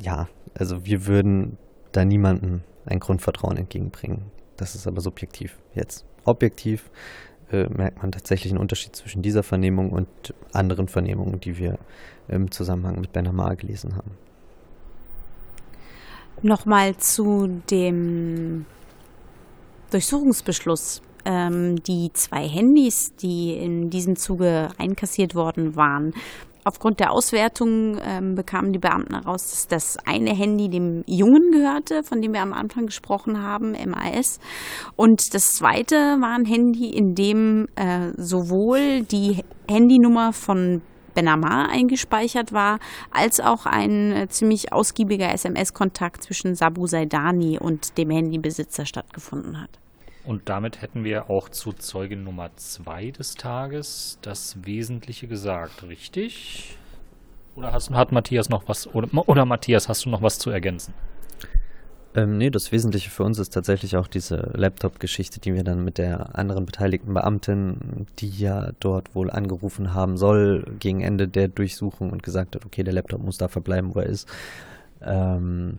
S3: ja, also wir würden da niemandem ein Grundvertrauen entgegenbringen. Das ist aber subjektiv. Jetzt objektiv äh, merkt man tatsächlich einen Unterschied zwischen dieser Vernehmung und anderen Vernehmungen, die wir im Zusammenhang mit Benamar gelesen haben.
S2: Nochmal zu dem Durchsuchungsbeschluss. Ähm, die zwei Handys, die in diesem Zuge einkassiert worden waren, Aufgrund der Auswertung ähm, bekamen die Beamten heraus, dass das eine Handy dem Jungen gehörte, von dem wir am Anfang gesprochen haben, MAS. Und das zweite war ein Handy, in dem äh, sowohl die Handynummer von Benamar eingespeichert war, als auch ein äh, ziemlich ausgiebiger SMS-Kontakt zwischen Sabu Saidani und dem Handybesitzer stattgefunden hat.
S1: Und damit hätten wir auch zu Zeugin Nummer zwei des Tages das Wesentliche gesagt, richtig? Oder hast, hat Matthias noch was, oder, oder Matthias, hast du noch was zu ergänzen?
S3: Ähm, nee, das Wesentliche für uns ist tatsächlich auch diese Laptop-Geschichte, die wir dann mit der anderen beteiligten Beamtin, die ja dort wohl angerufen haben soll, gegen Ende der Durchsuchung und gesagt hat, okay, der Laptop muss da verbleiben, wo er ist. Ähm,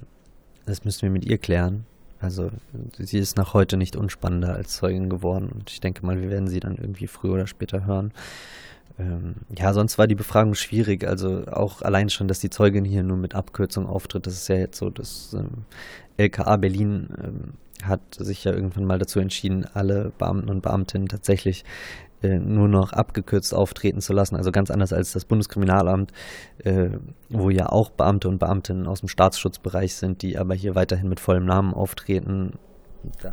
S3: das müssen wir mit ihr klären. Also sie ist nach heute nicht unspannender als Zeugin geworden und ich denke mal, wir werden sie dann irgendwie früher oder später hören. Ähm, ja, sonst war die Befragung schwierig. Also auch allein schon, dass die Zeugin hier nur mit Abkürzung auftritt, das ist ja jetzt so, dass ähm, LKA Berlin ähm, hat sich ja irgendwann mal dazu entschieden, alle Beamten und Beamtinnen tatsächlich äh, nur noch abgekürzt auftreten zu lassen. Also ganz anders als das Bundeskriminalamt, äh, wo ja auch Beamte und Beamtinnen aus dem Staatsschutzbereich sind, die aber hier weiterhin mit vollem Namen auftreten.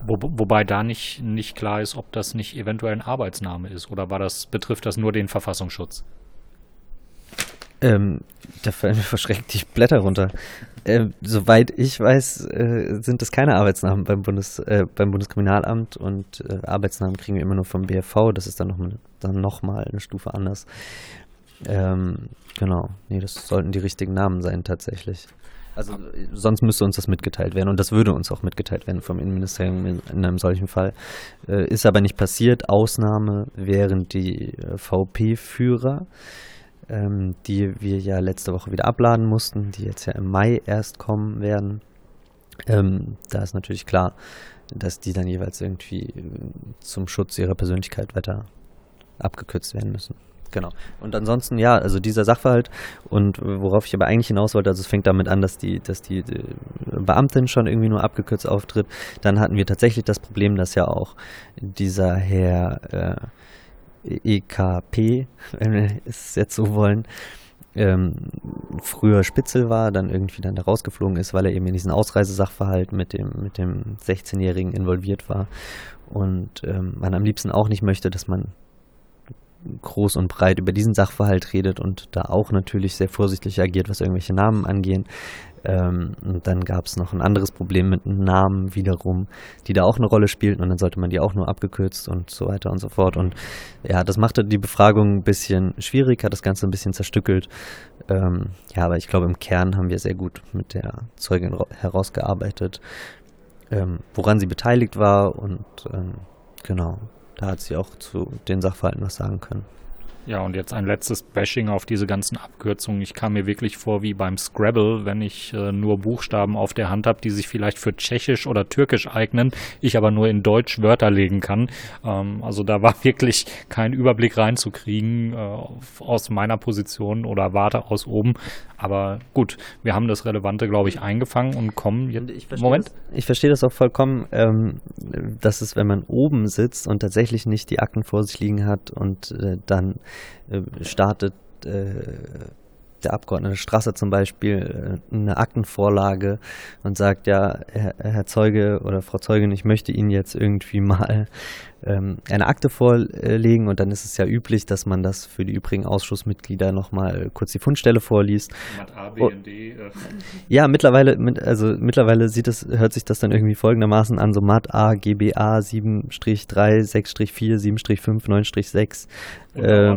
S1: Wo, wobei da nicht, nicht klar ist, ob das nicht eventuell ein Arbeitsname ist oder war das, betrifft das nur den Verfassungsschutz?
S3: Ähm, da fallen mir [laughs] verschreckt die Blätter runter. Äh, soweit ich weiß, äh, sind das keine Arbeitsnamen beim, Bundes, äh, beim Bundeskriminalamt und äh, Arbeitsnamen kriegen wir immer nur vom BFV. Das ist dann nochmal dann noch mal eine Stufe anders. Ähm, genau. Nee, das sollten die richtigen Namen sein tatsächlich. Also sonst müsste uns das mitgeteilt werden und das würde uns auch mitgeteilt werden vom Innenministerium in, in einem solchen Fall. Äh, ist aber nicht passiert. Ausnahme wären die äh, VP-Führer ähm, die wir ja letzte Woche wieder abladen mussten, die jetzt ja im Mai erst kommen werden. Ähm, da ist natürlich klar, dass die dann jeweils irgendwie äh, zum Schutz ihrer Persönlichkeit weiter abgekürzt werden müssen. Genau. Und ansonsten, ja, also dieser Sachverhalt und worauf ich aber eigentlich hinaus wollte, also es fängt damit an, dass die, dass die, die Beamtin schon irgendwie nur abgekürzt auftritt. Dann hatten wir tatsächlich das Problem, dass ja auch dieser Herr äh, EKP, [laughs] wenn wir es jetzt so wollen, ähm, früher Spitzel war, dann irgendwie dann da rausgeflogen ist, weil er eben in diesen Ausreisesachverhalt mit dem, mit dem 16-Jährigen involviert war und ähm, man am liebsten auch nicht möchte, dass man groß und breit über diesen Sachverhalt redet und da auch natürlich sehr vorsichtig agiert, was irgendwelche Namen angehen. Ähm, und dann gab es noch ein anderes Problem mit Namen wiederum, die da auch eine Rolle spielten und dann sollte man die auch nur abgekürzt und so weiter und so fort. Und ja, das machte die Befragung ein bisschen schwierig, hat das Ganze ein bisschen zerstückelt. Ähm, ja, aber ich glaube, im Kern haben wir sehr gut mit der Zeugin herausgearbeitet, ähm, woran sie beteiligt war und ähm, genau, da hat sie auch zu den Sachverhalten was sagen können.
S1: Ja, und jetzt ein letztes Bashing auf diese ganzen Abkürzungen. Ich kam mir wirklich vor wie beim Scrabble, wenn ich äh, nur Buchstaben auf der Hand habe, die sich vielleicht für Tschechisch oder Türkisch eignen, ich aber nur in Deutsch Wörter legen kann. Ähm, also da war [laughs] wirklich kein Überblick reinzukriegen äh, aus meiner Position oder Warte aus oben. Aber gut, wir haben das Relevante, glaube ich, eingefangen und kommen jetzt.
S3: Ich Moment. Das, ich verstehe das auch vollkommen, ähm, dass es, wenn man oben sitzt und tatsächlich nicht die Akten vor sich liegen hat und äh, dann äh, startet äh, der Abgeordnete Strasser zum Beispiel äh, eine Aktenvorlage und sagt, ja, Herr, Herr, Zeuge oder Frau Zeugin, ich möchte Ihnen jetzt irgendwie mal ähm, eine Akte vorlegen und dann ist es ja üblich, dass man das für die übrigen Ausschussmitglieder nochmal kurz die Fundstelle vorliest. A, B, und D, äh. Ja, mittlerweile, also mittlerweile sieht es, hört sich das dann irgendwie folgendermaßen an, so Mat A, GBA 7-3, 6-4, 7-5, 9-6. Äh,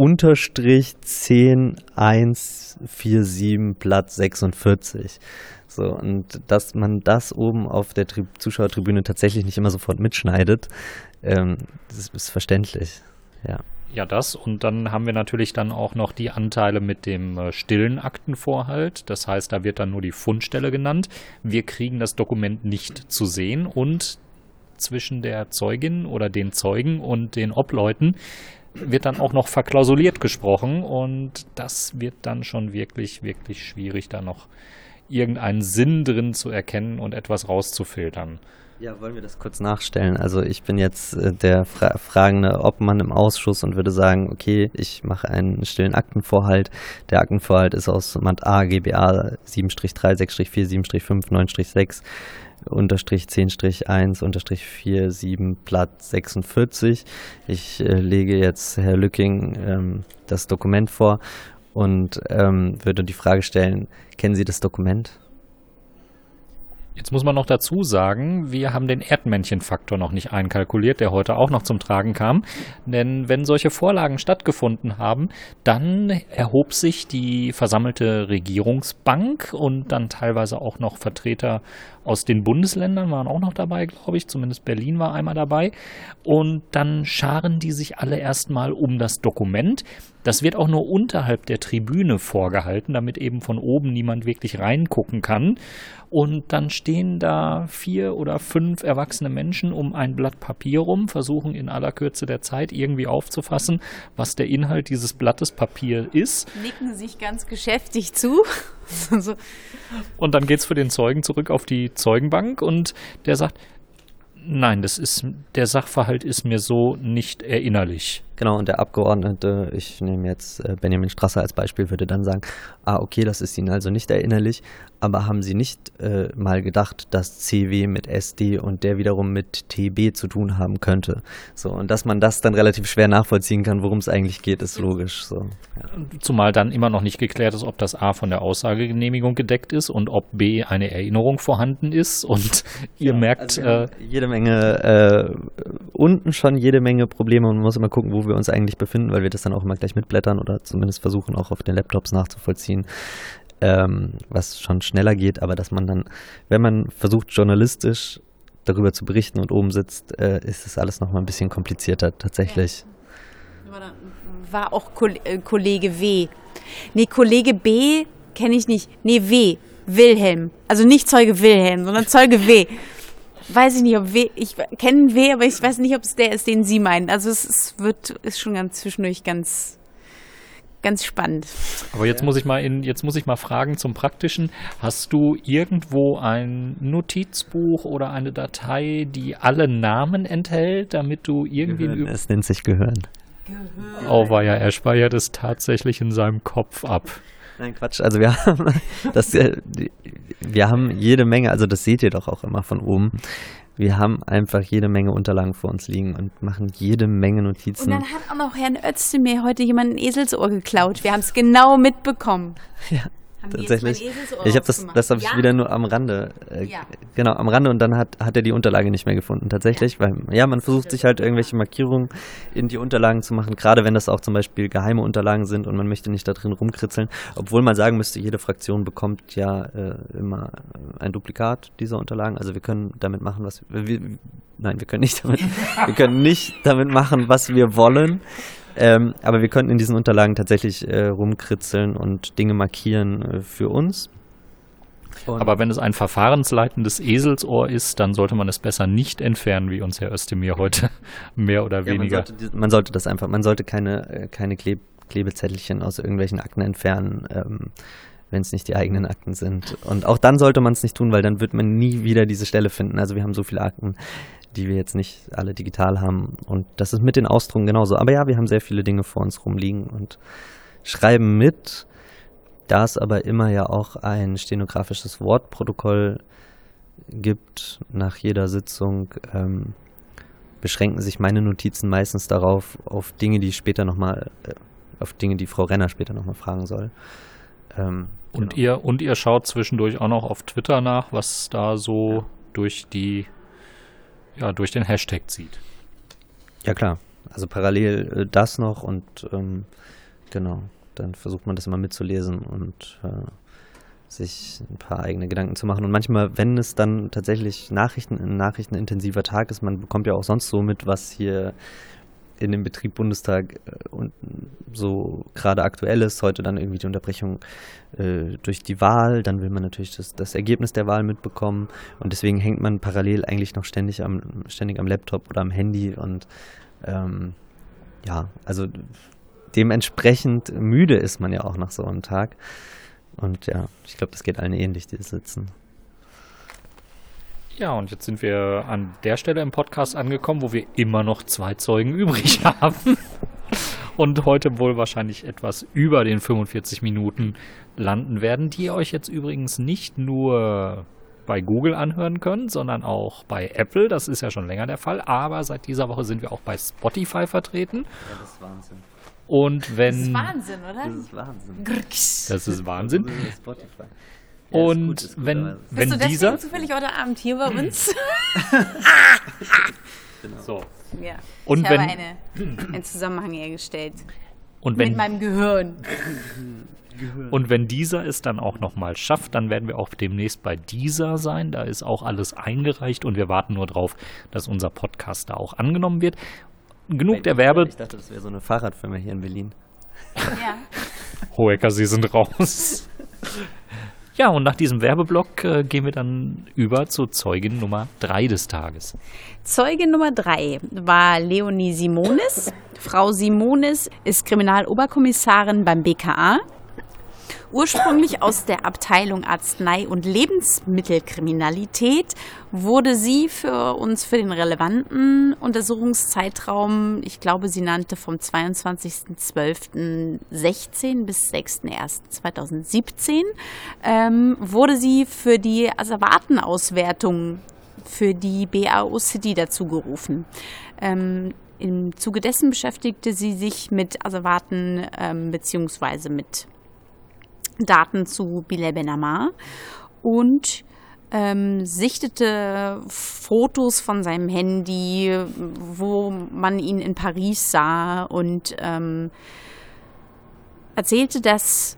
S3: Unterstrich 10 1 4 7 Platz 46. So, und dass man das oben auf der Tri Zuschauertribüne tatsächlich nicht immer sofort mitschneidet, ähm, das ist verständlich. Ja.
S1: Ja, das. Und dann haben wir natürlich dann auch noch die Anteile mit dem äh, stillen Aktenvorhalt. Das heißt, da wird dann nur die Fundstelle genannt. Wir kriegen das Dokument nicht zu sehen und zwischen der Zeugin oder den Zeugen und den Obleuten wird dann auch noch verklausuliert gesprochen und das wird dann schon wirklich, wirklich schwierig, da noch irgendeinen Sinn drin zu erkennen und etwas rauszufiltern.
S3: Ja, wollen wir das kurz nachstellen? Also ich bin jetzt äh, der Fra fragende Obmann im Ausschuss und würde sagen, okay, ich mache einen stillen Aktenvorhalt. Der Aktenvorhalt ist aus Mat A, GBA 7-3, 6-4, 7-5, 9-6 unterstrich 10-1 unterstrich 4 7 Blatt 46. Ich äh, lege jetzt Herr Lücking ähm, das Dokument vor und ähm, würde die Frage stellen, kennen Sie das Dokument?
S1: Jetzt muss man noch dazu sagen, wir haben den Erdmännchenfaktor noch nicht einkalkuliert, der heute auch noch zum Tragen kam. Denn wenn solche Vorlagen stattgefunden haben, dann erhob sich die versammelte Regierungsbank und dann teilweise auch noch Vertreter aus den Bundesländern waren auch noch dabei, glaube ich. Zumindest Berlin war einmal dabei. Und dann scharen die sich alle erstmal um das Dokument. Das wird auch nur unterhalb der Tribüne vorgehalten, damit eben von oben niemand wirklich reingucken kann. Und dann stehen da vier oder fünf erwachsene Menschen um ein Blatt Papier rum, versuchen in aller Kürze der Zeit irgendwie aufzufassen, was der Inhalt dieses Blattes Papier ist.
S2: Nicken sich ganz geschäftig zu. [laughs]
S1: Und dann geht es für den Zeugen zurück auf die Zeugenbank und der sagt, nein, das ist, der Sachverhalt ist mir so nicht erinnerlich.
S3: Genau, und der Abgeordnete, ich nehme jetzt äh, Benjamin Strasser als Beispiel, würde dann sagen, ah, okay, das ist Ihnen also nicht erinnerlich, aber haben Sie nicht äh, mal gedacht, dass CW mit SD und der wiederum mit TB zu tun haben könnte? So, und dass man das dann relativ schwer nachvollziehen kann, worum es eigentlich geht, ist logisch. So,
S1: ja. Zumal dann immer noch nicht geklärt ist, ob das A von der Aussagegenehmigung gedeckt ist und ob B eine Erinnerung vorhanden ist. Und ihr ja, merkt.
S3: Also äh, jede Menge, äh, unten schon jede Menge Probleme und man muss immer gucken, wo wir uns eigentlich befinden, weil wir das dann auch immer gleich mitblättern oder zumindest versuchen auch auf den Laptops nachzuvollziehen, ähm, was schon schneller geht, aber dass man dann, wenn man versucht journalistisch darüber zu berichten und oben sitzt, äh, ist das alles nochmal ein bisschen komplizierter tatsächlich.
S2: War auch äh, Kollege W. Nee, Kollege B kenne ich nicht. Nee, W. Wilhelm. Also nicht Zeuge Wilhelm, sondern Zeuge W weiß ich nicht, ob we ich kenne W, aber ich weiß nicht, ob es der ist, den Sie meinen. Also es, es wird ist schon ganz zwischendurch ganz ganz spannend.
S1: Aber jetzt muss ich mal in, jetzt muss ich mal fragen zum Praktischen. Hast du irgendwo ein Notizbuch oder eine Datei, die alle Namen enthält, damit du irgendwie.
S3: Gehirn, es nennt sich Gehirn.
S1: Gehirn. Oh, war ja, er speichert es tatsächlich in seinem Kopf ab.
S3: Nein, Quatsch. Also wir [laughs] haben das, äh, wir haben jede Menge, also das seht ihr doch auch immer von oben. Wir haben einfach jede Menge Unterlagen vor uns liegen und machen jede Menge Notizen.
S2: Und dann hat auch noch Herrn Özdemir heute jemand ein Eselsohr geklaut. Wir haben es genau mitbekommen.
S3: Ja, tatsächlich. Ich habe das, das habe ich ja? wieder nur am Rande, äh, ja. genau am Rande und dann hat hat er die Unterlage nicht mehr gefunden tatsächlich, ja. weil ja man versucht sich halt irgendwelche Markierungen in die Unterlagen zu machen, gerade wenn das auch zum Beispiel geheime Unterlagen sind und man möchte nicht da drin rumkritzeln, obwohl man sagen müsste, jede Fraktion bekommt ja äh, immer ein Duplikat dieser Unterlagen, also wir können damit machen, was wir, nein, wir können nicht damit, wir können nicht damit machen, was wir wollen. Ähm, aber wir könnten in diesen Unterlagen tatsächlich äh, rumkritzeln und Dinge markieren äh, für uns.
S1: Und aber wenn es ein verfahrensleitendes Eselsohr ist, dann sollte man es besser nicht entfernen, wie uns Herr Özdemir heute [laughs] mehr oder ja, weniger.
S3: Man sollte, man sollte, das einfach, man sollte keine, äh, keine Kleb Klebezettelchen aus irgendwelchen Akten entfernen, ähm, wenn es nicht die eigenen Akten sind. Und auch dann sollte man es nicht tun, weil dann wird man nie wieder diese Stelle finden. Also wir haben so viele Akten, die wir jetzt nicht alle digital haben. Und das ist mit den Ausdrucken genauso. Aber ja, wir haben sehr viele Dinge vor uns rumliegen und schreiben mit. Da es aber immer ja auch ein stenografisches Wortprotokoll gibt nach jeder Sitzung, ähm, beschränken sich meine Notizen meistens darauf, auf Dinge, die später nochmal, äh, auf Dinge, die Frau Renner später nochmal fragen soll.
S1: Ähm, und genau. ihr und ihr schaut zwischendurch auch noch auf Twitter nach, was da so ja. durch die ja durch den Hashtag zieht.
S3: Ja klar, also parallel äh, das noch und ähm, genau, dann versucht man das immer mitzulesen und äh, sich ein paar eigene Gedanken zu machen. Und manchmal, wenn es dann tatsächlich Nachrichten, ein nachrichtenintensiver Tag ist, man bekommt ja auch sonst so mit, was hier in dem Betrieb Bundestag äh, und so gerade aktuell ist, heute dann irgendwie die Unterbrechung äh, durch die Wahl, dann will man natürlich das, das Ergebnis der Wahl mitbekommen und deswegen hängt man parallel eigentlich noch ständig am, ständig am Laptop oder am Handy und ähm, ja, also dementsprechend müde ist man ja auch nach so einem Tag. Und ja, ich glaube, das geht allen ähnlich, die sitzen.
S1: Ja, und jetzt sind wir an der Stelle im Podcast angekommen, wo wir immer noch zwei Zeugen übrig [laughs] haben. Und heute wohl wahrscheinlich etwas über den 45 Minuten landen werden, die ihr euch jetzt übrigens nicht nur bei Google anhören könnt, sondern auch bei Apple. Das ist ja schon länger der Fall. Aber seit dieser Woche sind wir auch bei Spotify vertreten. Ja, das ist Wahnsinn. Und wenn. Das ist
S2: Wahnsinn, oder? Das ist Wahnsinn.
S1: Das ist Wahnsinn. Spotify. Ja, und gut, gut, wenn, wenn
S2: Bist du
S1: dieser.
S2: zufällig heute Abend hier bei uns? [laughs]
S1: genau. So.
S2: Ja. Und ich wenn, habe eine, einen Zusammenhang hergestellt.
S1: Und wenn,
S2: mit meinem Gehirn. [laughs]
S1: Und wenn dieser es dann auch nochmal schafft, dann werden wir auch demnächst bei dieser sein. Da ist auch alles eingereicht und wir warten nur drauf, dass unser Podcast da auch angenommen wird. Genug der Werbe.
S3: Ich dachte, das wäre so eine Fahrradfirma hier in Berlin.
S1: Ja. Hohecker, Sie sind raus. [laughs] Ja, und nach diesem Werbeblock äh, gehen wir dann über zu Zeugin Nummer 3 des Tages.
S2: Zeugin Nummer 3 war Leonie Simonis. Frau Simonis ist Kriminaloberkommissarin beim BKA Ursprünglich aus der Abteilung Arznei- und Lebensmittelkriminalität wurde sie für uns für den relevanten Untersuchungszeitraum, ich glaube, sie nannte vom 22.12.16 bis 6.1.2017, ähm, wurde sie für die Asservatenauswertung für die BAO City dazu gerufen. Ähm, Im Zuge dessen beschäftigte sie sich mit Asservaten ähm, beziehungsweise mit Daten zu Bilal Ben Ammar und ähm, sichtete Fotos von seinem Handy, wo man ihn in Paris sah und ähm, erzählte, dass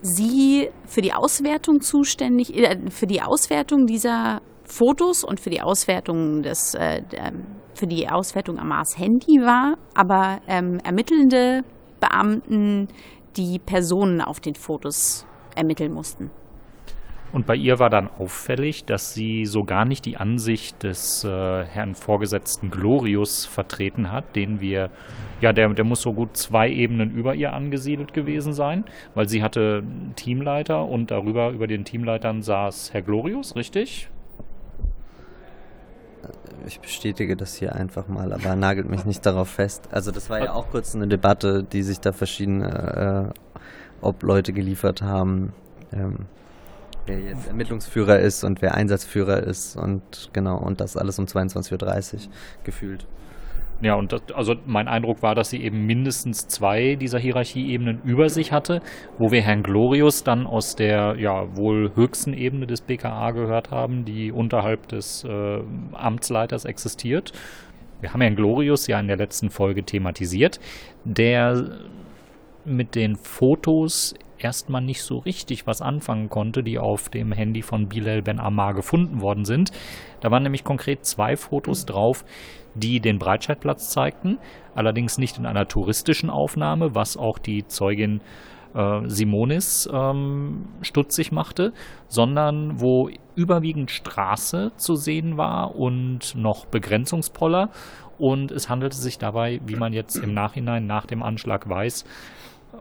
S2: sie für die Auswertung zuständig, äh, für die Auswertung dieser Fotos und für die Auswertung des, äh, für die Auswertung Amars Handy war, aber ähm, ermittelnde Beamten die Personen auf den Fotos ermitteln mussten.
S1: Und bei ihr war dann auffällig, dass sie so gar nicht die Ansicht des äh, Herrn Vorgesetzten Glorius vertreten hat, den wir, ja, der, der muss so gut zwei Ebenen über ihr angesiedelt gewesen sein, weil sie hatte Teamleiter und darüber, über den Teamleitern saß Herr Glorius, richtig?
S3: Ich bestätige das hier einfach mal, aber nagelt mich nicht darauf fest. Also das war ja auch kurz eine Debatte, die sich da verschiedene äh, ob Leute geliefert haben, ähm, wer jetzt Ermittlungsführer ist und wer Einsatzführer ist und genau, und das alles um 22.30 Uhr gefühlt.
S1: Ja, und das, also mein Eindruck war, dass sie eben mindestens zwei dieser Hierarchieebenen über sich hatte, wo wir Herrn Glorius dann aus der ja wohl höchsten Ebene des BKA gehört haben, die unterhalb des äh, Amtsleiters existiert. Wir haben Herrn Glorius ja in der letzten Folge thematisiert, der mit den Fotos erstmal nicht so richtig was anfangen konnte, die auf dem Handy von Bilal Ben Ammar gefunden worden sind. Da waren nämlich konkret zwei Fotos drauf, die den Breitscheidplatz zeigten, allerdings nicht in einer touristischen Aufnahme, was auch die Zeugin äh, Simonis ähm, stutzig machte, sondern wo überwiegend Straße zu sehen war und noch Begrenzungspoller. Und es handelte sich dabei, wie man jetzt im Nachhinein nach dem Anschlag weiß,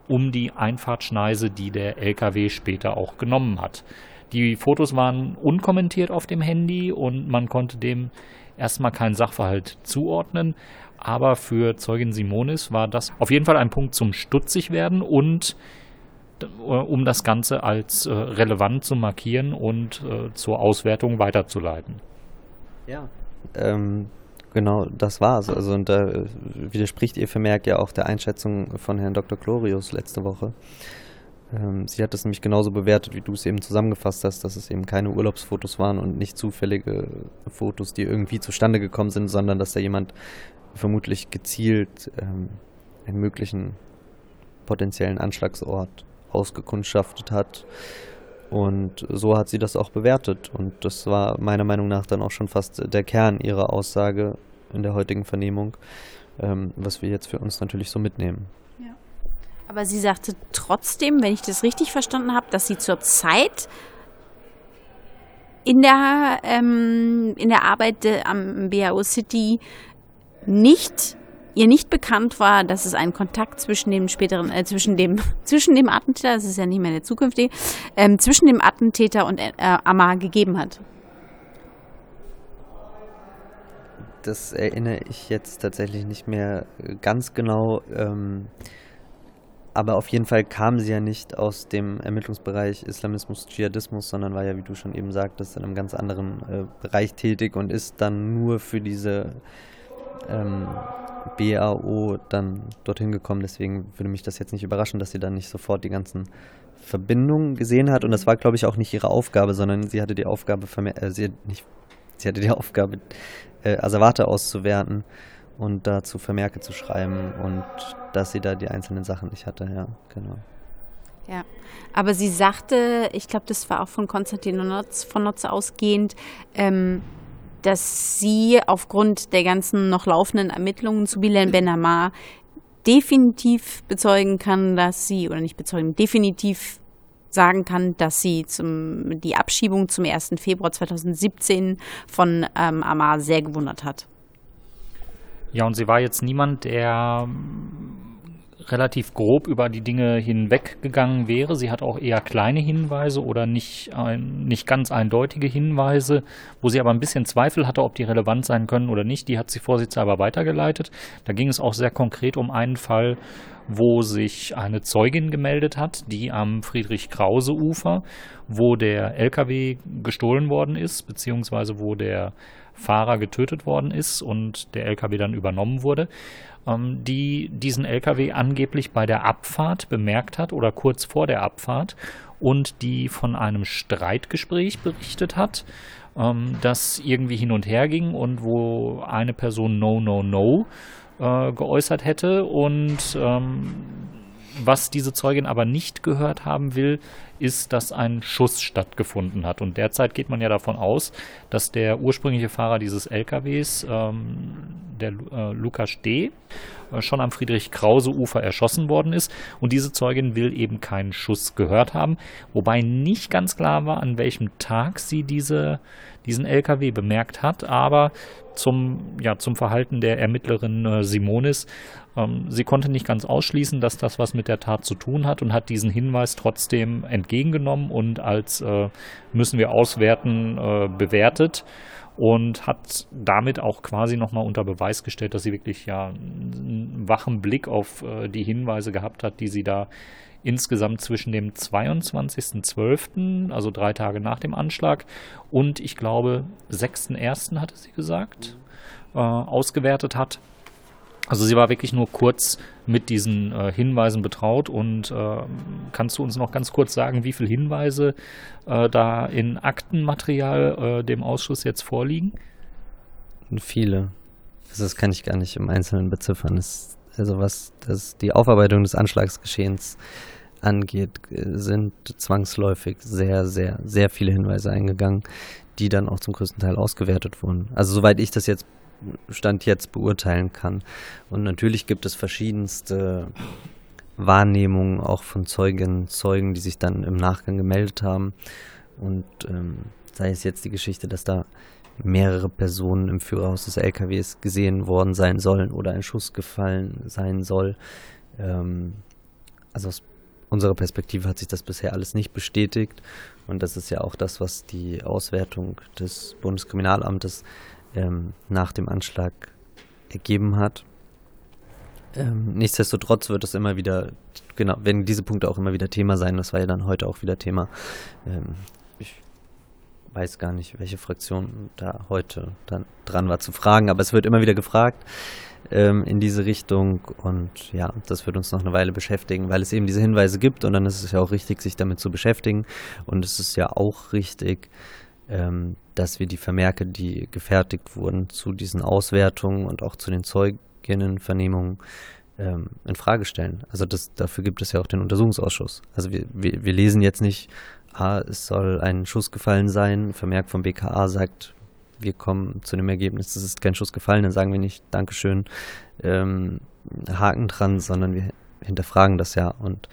S1: um die Einfahrtschneise, die der LKW später auch genommen hat. Die Fotos waren unkommentiert auf dem Handy und man konnte dem erstmal keinen Sachverhalt zuordnen. Aber für Zeugin Simonis war das auf jeden Fall ein Punkt zum stutzig werden und äh, um das Ganze als äh, relevant zu markieren und äh, zur Auswertung weiterzuleiten.
S3: Ja, ähm, genau das war's. Also und da widerspricht ihr Vermerk ja auch der Einschätzung von Herrn Dr. Glorius letzte Woche. Ähm, sie hat das nämlich genauso bewertet, wie du es eben zusammengefasst hast, dass es eben keine Urlaubsfotos waren und nicht zufällige Fotos, die irgendwie zustande gekommen sind, sondern dass da jemand vermutlich gezielt ähm, einen möglichen potenziellen Anschlagsort ausgekundschaftet hat. Und so hat sie das auch bewertet. Und das war meiner Meinung nach dann auch schon fast der Kern ihrer Aussage in der heutigen Vernehmung, ähm, was wir jetzt für uns natürlich so mitnehmen.
S2: Aber sie sagte trotzdem, wenn ich das richtig verstanden habe, dass sie zur Zeit in der, ähm, in der Arbeit äh, am BAO City nicht ihr nicht bekannt war, dass es einen Kontakt zwischen dem späteren, äh, zwischen dem, [laughs] zwischen dem Attentäter, das ist ja nicht mehr der zukünftige, ähm, zwischen dem Attentäter und äh, Amar gegeben hat.
S3: Das erinnere ich jetzt tatsächlich nicht mehr ganz genau. Ähm, aber auf jeden Fall kam sie ja nicht aus dem Ermittlungsbereich Islamismus, Dschihadismus, sondern war ja, wie du schon eben sagtest, in einem ganz anderen äh, Bereich tätig und ist dann nur für diese ähm, BAO dann dorthin gekommen. Deswegen würde mich das jetzt nicht überraschen, dass sie dann nicht sofort die ganzen Verbindungen gesehen hat. Und das war, glaube ich, auch nicht ihre Aufgabe, sondern sie hatte die Aufgabe, äh, sie, nicht, sie hatte die Aufgabe, äh, Asservate auszuwerten und dazu Vermerke zu schreiben und dass sie da die einzelnen Sachen nicht hatte, ja, genau.
S2: Ja, aber sie sagte, ich glaube, das war auch von Konstantin Notz, von Notz ausgehend, ähm, dass sie aufgrund der ganzen noch laufenden Ermittlungen zu Bilal Benamar definitiv bezeugen kann, dass sie, oder nicht bezeugen, definitiv sagen kann, dass sie zum, die Abschiebung zum 1. Februar 2017 von ähm, Amar sehr gewundert hat.
S1: Ja, und sie war jetzt niemand, der relativ grob über die Dinge hinweggegangen wäre. Sie hat auch eher kleine Hinweise oder nicht, ein, nicht ganz eindeutige Hinweise, wo sie aber ein bisschen Zweifel hatte, ob die relevant sein können oder nicht. Die hat sie vorsichtshalber weitergeleitet. Da ging es auch sehr konkret um einen Fall, wo sich eine Zeugin gemeldet hat, die am Friedrich-Krause-Ufer, wo der LKW gestohlen worden ist, beziehungsweise wo der Fahrer getötet worden ist und der LKW dann übernommen wurde, ähm, die diesen LKW angeblich bei der Abfahrt bemerkt hat oder kurz vor der Abfahrt und die von einem Streitgespräch berichtet hat, ähm, das irgendwie hin und her ging und wo eine Person No, No, No äh, geäußert hätte und ähm, was diese Zeugin aber nicht gehört haben will, ist, dass ein Schuss stattgefunden hat. Und derzeit geht man ja davon aus, dass der ursprüngliche Fahrer dieses LKWs, ähm, der äh, Lukas D., äh, schon am Friedrich-Krause-Ufer erschossen worden ist. Und diese Zeugin will eben keinen Schuss gehört haben, wobei nicht ganz klar war, an welchem Tag sie diese, diesen LKW bemerkt hat. Aber zum, ja, zum Verhalten der Ermittlerin äh, Simonis ähm, sie konnte nicht ganz ausschließen, dass das was mit der Tat zu tun hat und hat diesen Hinweis trotzdem entgegengenommen und als äh, müssen wir auswerten äh, bewertet und hat damit auch quasi nochmal unter Beweis gestellt, dass sie wirklich ja einen wachen Blick auf äh, die Hinweise gehabt hat, die sie da insgesamt zwischen dem 22.12., also drei Tage nach dem Anschlag, und ich glaube 6.1. hatte sie gesagt, äh, ausgewertet hat. Also sie war wirklich nur kurz mit diesen äh, Hinweisen betraut und äh, kannst du uns noch ganz kurz sagen, wie viele Hinweise äh, da in Aktenmaterial äh, dem Ausschuss jetzt vorliegen?
S3: Viele. Also das kann ich gar nicht im Einzelnen beziffern. Das, also was das, die Aufarbeitung des Anschlagsgeschehens angeht, sind zwangsläufig sehr, sehr, sehr viele Hinweise eingegangen, die dann auch zum größten Teil ausgewertet wurden. Also soweit ich das jetzt Stand jetzt beurteilen kann. Und natürlich gibt es verschiedenste Wahrnehmungen auch von Zeugen, Zeugen, die sich dann im Nachgang gemeldet haben. Und ähm, sei es jetzt die Geschichte, dass da mehrere Personen im Führerhaus des LKWs gesehen worden sein sollen oder ein Schuss gefallen sein soll. Ähm, also aus unserer Perspektive hat sich das bisher alles nicht bestätigt. Und das ist ja auch das, was die Auswertung des Bundeskriminalamtes ähm, nach dem Anschlag ergeben hat. Ähm, nichtsdestotrotz wird es immer wieder, genau, werden diese Punkte auch immer wieder Thema sein. Das war ja dann heute auch wieder Thema. Ähm, ich weiß gar nicht, welche Fraktion da heute dann dran war zu fragen, aber es wird immer wieder gefragt ähm, in diese Richtung und ja, das wird uns noch eine Weile beschäftigen, weil es eben diese Hinweise gibt und dann ist es ja auch richtig, sich damit zu beschäftigen und es ist ja auch richtig, ähm, dass wir die Vermerke, die gefertigt wurden zu diesen Auswertungen und auch zu den Zeuginnenvernehmungen ähm, in Frage stellen. Also das, dafür gibt es ja auch den Untersuchungsausschuss. Also wir, wir, wir lesen jetzt nicht, ah, es soll ein Schuss gefallen sein, Vermerk vom BKA sagt, wir kommen zu dem Ergebnis, es ist kein Schuss gefallen, dann sagen wir nicht Dankeschön, ähm, Haken dran, sondern wir hinterfragen das ja und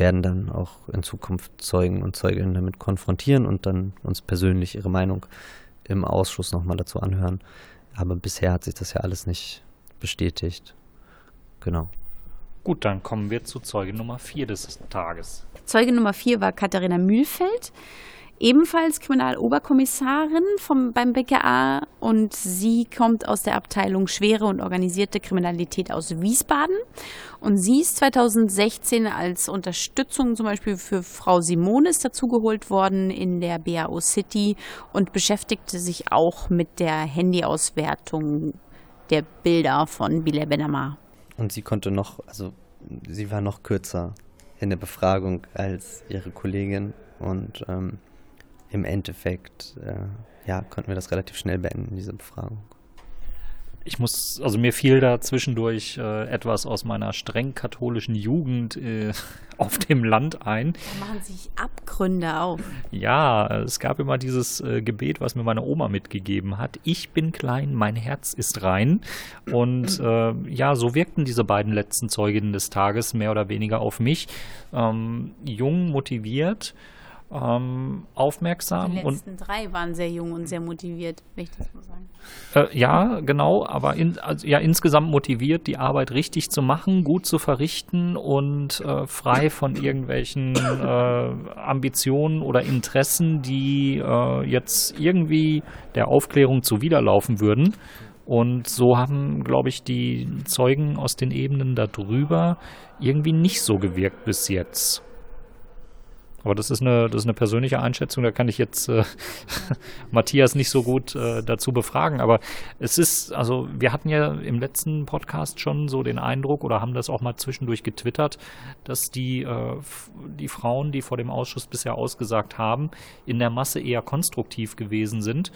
S3: werden dann auch in Zukunft Zeugen und Zeuginnen damit konfrontieren und dann uns persönlich ihre Meinung im Ausschuss nochmal dazu anhören. Aber bisher hat sich das ja alles nicht bestätigt. Genau.
S1: Gut, dann kommen wir zu Zeuge Nummer 4 des Tages.
S2: Zeuge Nummer 4 war Katharina Mühlfeld ebenfalls Kriminaloberkommissarin vom, beim BKA und sie kommt aus der Abteilung Schwere und organisierte Kriminalität aus Wiesbaden. Und sie ist 2016 als Unterstützung zum Beispiel für Frau Simonis dazugeholt worden in der BAO City und beschäftigte sich auch mit der Handyauswertung der Bilder von Bilal Benamar.
S3: Und sie konnte noch, also sie war noch kürzer in der Befragung als ihre Kollegin und ähm, im Endeffekt äh, ja, konnten wir das relativ schnell beenden, diese Befragung.
S1: Ich muss, also mir fiel da zwischendurch äh, etwas aus meiner streng katholischen Jugend äh, [laughs] auf dem Land ein.
S2: Da machen sich Abgründe auf.
S1: Ja, es gab immer dieses äh, Gebet, was mir meine Oma mitgegeben hat. Ich bin klein, mein Herz ist rein. Und [clears throat] äh, ja, so wirkten diese beiden letzten Zeuginnen des Tages mehr oder weniger auf mich. Ähm, jung, motiviert ähm, aufmerksam.
S2: Die letzten und, drei waren sehr jung und sehr motiviert, wenn ich das mal sagen.
S1: Äh, ja, genau, aber in, also, ja, insgesamt motiviert, die Arbeit richtig zu machen, gut zu verrichten und äh, frei von irgendwelchen äh, Ambitionen oder Interessen, die äh, jetzt irgendwie der Aufklärung zuwiderlaufen würden. Und so haben, glaube ich, die Zeugen aus den Ebenen darüber irgendwie nicht so gewirkt bis jetzt. Aber das ist eine, das ist eine persönliche Einschätzung, da kann ich jetzt äh, [laughs] Matthias nicht so gut äh, dazu befragen. Aber es ist, also wir hatten ja im letzten Podcast schon so den Eindruck oder haben das auch mal zwischendurch getwittert, dass die, äh, die Frauen, die vor dem Ausschuss bisher ausgesagt haben, in der Masse eher konstruktiv gewesen sind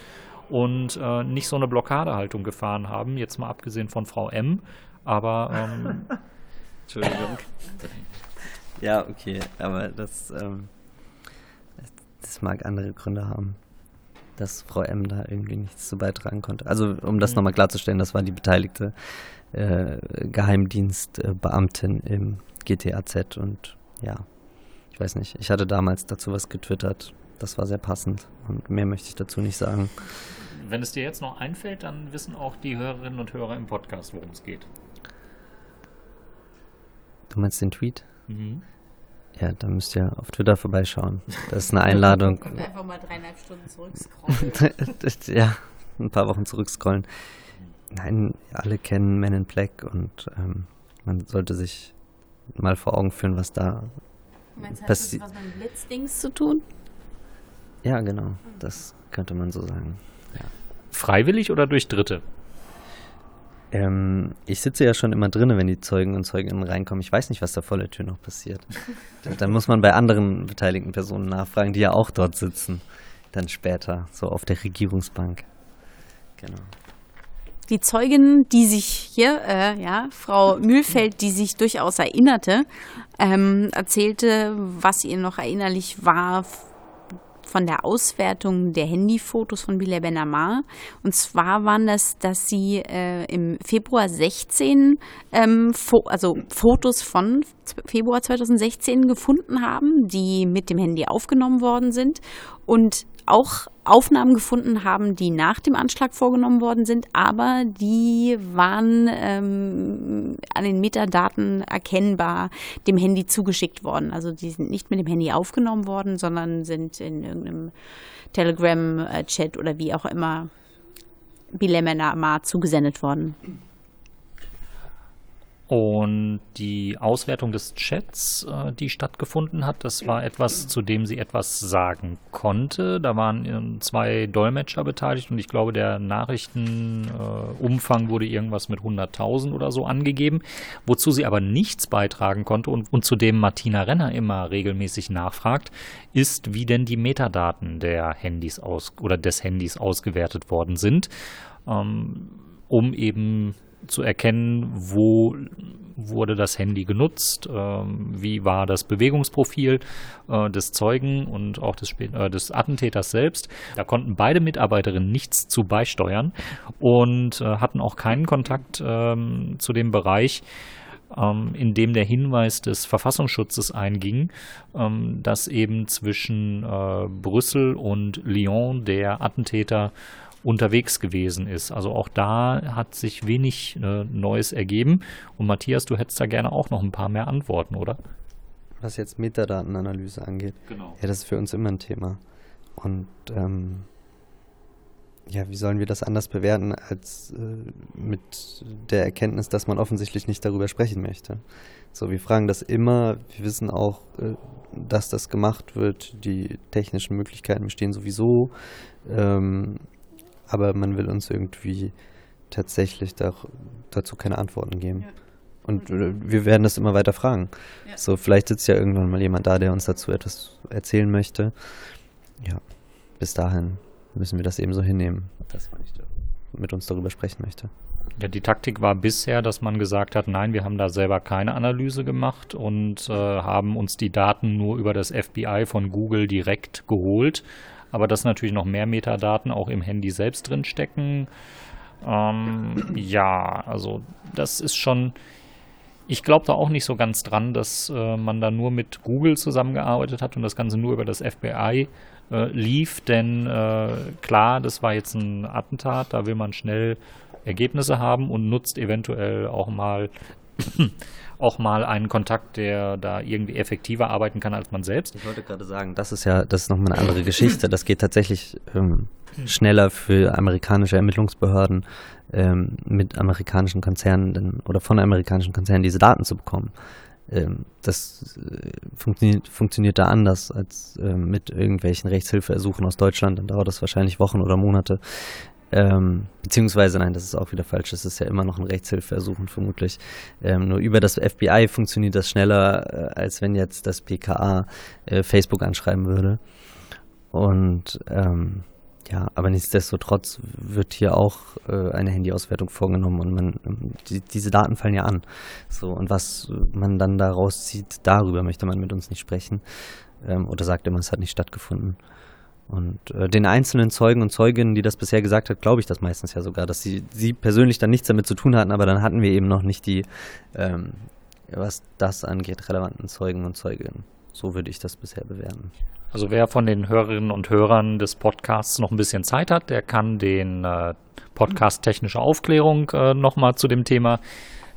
S1: und äh, nicht so eine Blockadehaltung gefahren haben, jetzt mal abgesehen von Frau M. Aber ähm, [laughs]
S3: Entschuldigung. Ja, okay, aber das, ähm, das mag andere Gründe haben, dass Frau M da irgendwie nichts zu beitragen konnte. Also, um das mhm. nochmal klarzustellen, das war die beteiligte äh, Geheimdienstbeamtin im GTAZ und ja, ich weiß nicht, ich hatte damals dazu was getwittert. Das war sehr passend und mehr möchte ich dazu nicht sagen.
S1: Wenn es dir jetzt noch einfällt, dann wissen auch die Hörerinnen und Hörer im Podcast, worum es geht.
S3: Du meinst den Tweet? Mhm. Ja, dann müsst ihr auf Twitter vorbeischauen. Das ist eine Einladung.
S2: Und [laughs] einfach mal dreieinhalb Stunden zurückscrollen. [laughs]
S3: ja, ein paar Wochen zurückscrollen. Nein, alle kennen Men in Black und ähm, man sollte sich mal vor Augen führen, was da
S2: passiert. Hat das was mit Blitzdings zu tun?
S3: Ja, genau. Das könnte man so sagen. Ja.
S1: Freiwillig oder durch Dritte?
S3: Ähm, ich sitze ja schon immer drinnen, wenn die Zeugen und Zeuginnen reinkommen. Ich weiß nicht, was da vor der Tür noch passiert. [laughs] Dann muss man bei anderen beteiligten Personen nachfragen, die ja auch dort sitzen. Dann später, so auf der Regierungsbank. Genau.
S2: Die Zeugin, die sich hier, äh, ja, Frau Mühlfeld, die sich durchaus erinnerte, ähm, erzählte, was ihr noch erinnerlich war von der Auswertung der Handyfotos von Bilal Ben Amar. Und zwar waren das, dass sie äh, im Februar 16, ähm, also Fotos von Februar 2016 gefunden haben, die mit dem Handy aufgenommen worden sind und auch Aufnahmen gefunden haben, die nach dem Anschlag vorgenommen worden sind, aber die waren ähm, an den Metadaten erkennbar dem Handy zugeschickt worden. Also die sind nicht mit dem Handy aufgenommen worden, sondern sind in irgendeinem Telegram-Chat oder wie auch immer Bilemena zugesendet worden.
S1: Und die Auswertung des Chats, äh, die stattgefunden hat, das war etwas, zu dem sie etwas sagen konnte. Da waren äh, zwei Dolmetscher beteiligt und ich glaube, der Nachrichtenumfang äh, wurde irgendwas mit 100.000 oder so angegeben, wozu sie aber nichts beitragen konnte und, und zu dem Martina Renner immer regelmäßig nachfragt, ist, wie denn die Metadaten der Handys aus oder des Handys ausgewertet worden sind, ähm, um eben zu erkennen, wo wurde das Handy genutzt, ähm, wie war das Bewegungsprofil äh, des Zeugen und auch des, äh, des, Attentäters selbst. Da konnten beide Mitarbeiterinnen nichts zu beisteuern und äh, hatten auch keinen Kontakt ähm, zu dem Bereich, ähm, in dem der Hinweis des Verfassungsschutzes einging, dass eben zwischen äh, Brüssel und Lyon der Attentäter unterwegs gewesen ist. Also auch da hat sich wenig äh, Neues ergeben. Und Matthias, du hättest da gerne auch noch ein paar mehr Antworten, oder?
S3: Was jetzt Metadatenanalyse angeht. Genau. Ja, das ist für uns immer ein Thema. Und ähm, ja, wie sollen wir das anders bewerten als äh, mit der Erkenntnis, dass man offensichtlich nicht darüber sprechen möchte? So, wir fragen das immer. Wir wissen auch, äh, dass das gemacht wird. Die technischen Möglichkeiten bestehen sowieso. Ähm, aber man will uns irgendwie tatsächlich da, dazu keine Antworten geben. Ja. Und äh, wir werden das immer weiter fragen. Ja. So, vielleicht sitzt ja irgendwann mal jemand da, der uns dazu etwas erzählen möchte. Ja, bis dahin müssen wir das eben so hinnehmen, dass man nicht mit uns darüber sprechen möchte.
S1: Ja, die Taktik war bisher, dass man gesagt hat, nein, wir haben da selber keine Analyse gemacht und äh, haben uns die Daten nur über das FBI von Google direkt geholt aber dass natürlich noch mehr Metadaten auch im Handy selbst drin stecken. Ähm, ja, also das ist schon. Ich glaube da auch nicht so ganz dran, dass äh, man da nur mit Google zusammengearbeitet hat und das Ganze nur über das FBI äh, lief, denn äh, klar, das war jetzt ein Attentat, da will man schnell Ergebnisse haben und nutzt eventuell auch mal [laughs] auch mal einen Kontakt, der da irgendwie effektiver arbeiten kann als man selbst.
S3: Ich wollte gerade sagen, das ist ja, das ist nochmal eine andere [laughs] Geschichte. Das geht tatsächlich ähm, schneller für amerikanische Ermittlungsbehörden ähm, mit amerikanischen Konzernen oder von amerikanischen Konzernen diese Daten zu bekommen. Ähm, das äh, funktioniert, funktioniert da anders als äh, mit irgendwelchen Rechtshilfeersuchen aus Deutschland. Dann dauert das wahrscheinlich Wochen oder Monate. Ähm, beziehungsweise, nein, das ist auch wieder falsch. Das ist ja immer noch ein Rechtshilfeersuchen vermutlich. Ähm, nur über das FBI funktioniert das schneller, äh, als wenn jetzt das BKA äh, Facebook anschreiben würde. Und ähm, ja, aber nichtsdestotrotz wird hier auch äh, eine Handyauswertung vorgenommen und man ähm, die, diese Daten fallen ja an. So und was man dann daraus zieht, darüber möchte man mit uns nicht sprechen ähm, oder sagt immer, es hat nicht stattgefunden. Und äh, den einzelnen Zeugen und Zeuginnen, die das bisher gesagt hat, glaube ich das meistens ja sogar, dass sie, sie persönlich dann nichts damit zu tun hatten, aber dann hatten wir eben noch nicht die, ähm, was das angeht, relevanten Zeugen und Zeuginnen. So würde ich das bisher bewerten.
S1: Also wer von den Hörerinnen und Hörern des Podcasts noch ein bisschen Zeit hat, der kann den äh, Podcast Technische Aufklärung äh, nochmal zu dem Thema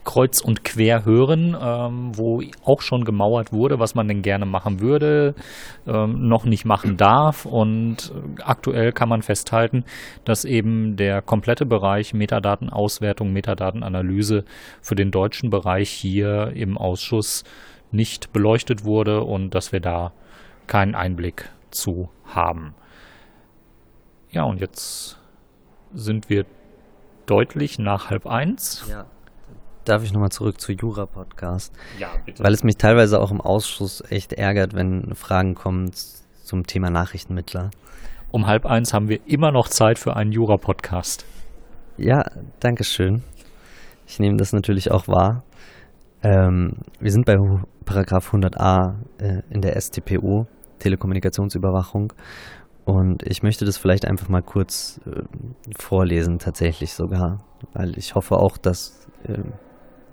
S1: kreuz und quer hören, ähm, wo auch schon gemauert wurde, was man denn gerne machen würde, ähm, noch nicht machen darf. Und aktuell kann man festhalten, dass eben der komplette Bereich Metadatenauswertung, Metadatenanalyse für den deutschen Bereich hier im Ausschuss nicht beleuchtet wurde und dass wir da keinen Einblick zu haben. Ja, und jetzt sind wir deutlich nach halb eins.
S3: Ja darf ich nochmal zurück zu Jura-Podcast? Ja, bitte. Weil es mich teilweise auch im Ausschuss echt ärgert, wenn Fragen kommen zum Thema Nachrichtenmittler.
S1: Um halb eins haben wir immer noch Zeit für einen Jura-Podcast.
S3: Ja, danke schön. Ich nehme das natürlich auch wahr. Ähm, wir sind bei Paragraph 100a äh, in der StPO, Telekommunikationsüberwachung. Und ich möchte das vielleicht einfach mal kurz äh, vorlesen, tatsächlich sogar, weil ich hoffe auch, dass äh,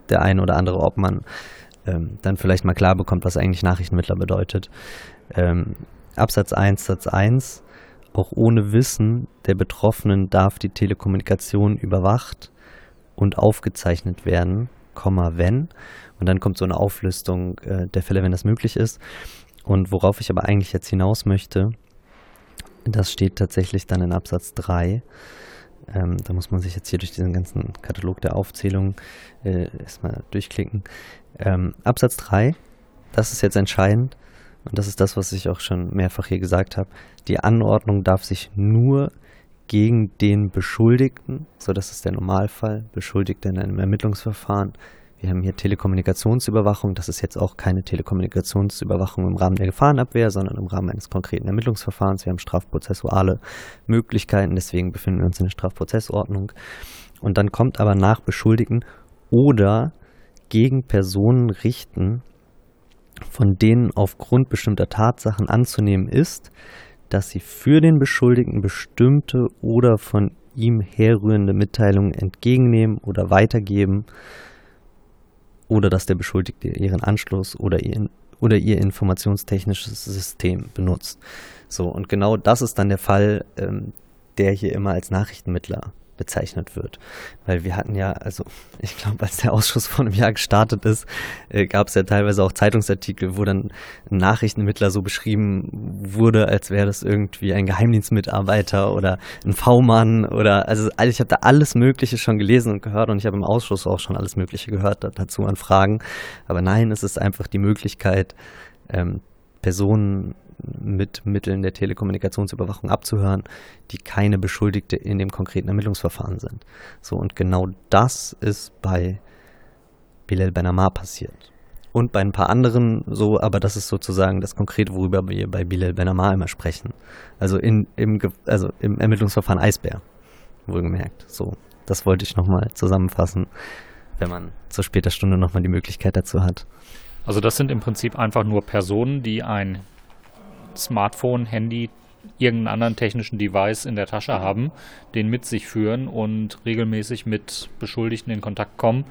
S3: der ein oder andere Obmann ähm, dann vielleicht mal klar bekommt, was eigentlich Nachrichtenmittler bedeutet. Ähm, Absatz 1, Satz 1. Auch ohne Wissen der Betroffenen darf die Telekommunikation überwacht und aufgezeichnet werden, wenn. Und dann kommt so eine Auflistung äh, der Fälle, wenn das möglich ist. Und worauf ich aber eigentlich jetzt hinaus möchte, das steht tatsächlich dann in Absatz 3. Ähm, da muss man sich jetzt hier durch diesen ganzen Katalog der Aufzählungen äh, erstmal durchklicken. Ähm, Absatz 3, das ist jetzt entscheidend und das ist das, was ich auch schon mehrfach hier gesagt habe. Die Anordnung darf sich nur gegen den Beschuldigten, so das ist der Normalfall, Beschuldigte in einem Ermittlungsverfahren. Wir haben hier Telekommunikationsüberwachung, das ist jetzt auch keine Telekommunikationsüberwachung im Rahmen der Gefahrenabwehr, sondern im Rahmen eines konkreten Ermittlungsverfahrens. Wir haben strafprozessuale Möglichkeiten, deswegen befinden wir uns in der Strafprozessordnung. Und dann kommt aber nach Beschuldigten oder gegen Personen richten, von denen aufgrund bestimmter Tatsachen anzunehmen ist, dass sie für den Beschuldigten bestimmte oder von ihm herrührende Mitteilungen entgegennehmen oder weitergeben oder dass der Beschuldigte ihren Anschluss oder ihr, oder ihr informationstechnisches System benutzt. So, und genau das ist dann der Fall, ähm, der hier immer als Nachrichtenmittler bezeichnet wird. Weil wir hatten ja, also [laughs] ich glaube, als der Ausschuss vor einem Jahr gestartet ist, äh, gab es ja teilweise auch Zeitungsartikel, wo dann ein Nachrichtenmittler so beschrieben wurde, als wäre das irgendwie ein Geheimdienstmitarbeiter oder ein V-Mann oder also, ich habe da alles Mögliche schon gelesen und gehört und ich habe im Ausschuss auch schon alles Mögliche gehört dazu an Fragen. Aber nein, es ist einfach die Möglichkeit, ähm, Personen mit Mitteln der Telekommunikationsüberwachung abzuhören, die keine Beschuldigte in dem konkreten Ermittlungsverfahren sind. So, und genau das ist bei Bilal Benamar passiert. Und bei ein paar anderen so, aber das ist sozusagen das Konkrete, worüber wir bei Bilal Benamar immer sprechen. Also, in, im, also im Ermittlungsverfahren Eisbär, wohlgemerkt. So, das wollte ich nochmal zusammenfassen, wenn man zur später Stunde nochmal die Möglichkeit dazu hat.
S1: Also das sind im Prinzip einfach nur Personen, die ein Smartphone, Handy, irgendeinen anderen technischen Device in der Tasche haben, den mit sich führen und regelmäßig mit Beschuldigten in Kontakt kommen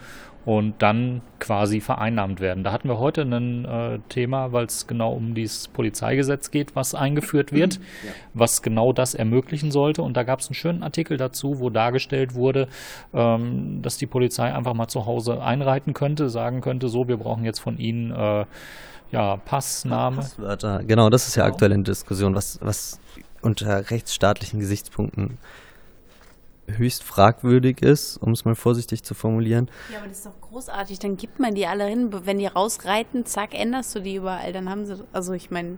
S1: und dann quasi vereinnahmt werden. Da hatten wir heute ein äh, Thema, weil es genau um dieses Polizeigesetz geht, was eingeführt wird, ja. was genau das ermöglichen sollte. Und da gab es einen schönen Artikel dazu, wo dargestellt wurde, ähm, dass die Polizei einfach mal zu Hause einreiten könnte, sagen könnte, so, wir brauchen jetzt von Ihnen äh, ja, Passname.
S3: Passwörter, genau, das ist ja genau. aktuell in Diskussion, was, was unter rechtsstaatlichen Gesichtspunkten höchst fragwürdig ist, um es mal vorsichtig zu formulieren.
S2: Ja, aber das ist doch großartig. Dann gibt man die alle hin. Wenn die rausreiten, zack, änderst du die überall. Dann haben sie, also ich meine,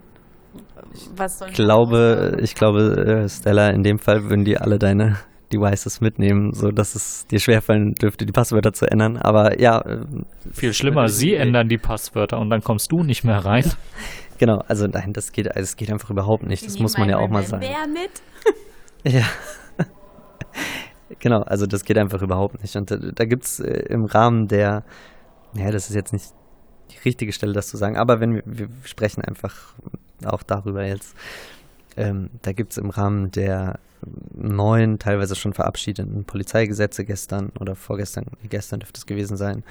S3: was soll ich glaube, Ich glaube, äh, Stella, in dem Fall würden die alle deine Devices mitnehmen, so dass es dir schwerfallen dürfte, die Passwörter zu ändern. Aber ja. Äh,
S1: Viel schlimmer, sie ändern die Passwörter und dann kommst du nicht mehr rein. [laughs]
S3: genau, also nein, das geht, also das geht einfach überhaupt nicht. Das muss man ja auch mal sagen. Wer mit? [laughs] ja. genau, also das geht einfach überhaupt nicht. Und da, da gibt es äh, im Rahmen der, naja, das ist jetzt nicht die richtige Stelle, das zu sagen, aber wenn wir, wir sprechen einfach auch darüber jetzt, ähm, da gibt es im Rahmen der neuen, teilweise schon verabschiedeten Polizeigesetze gestern oder vorgestern, gestern dürfte es gewesen sein,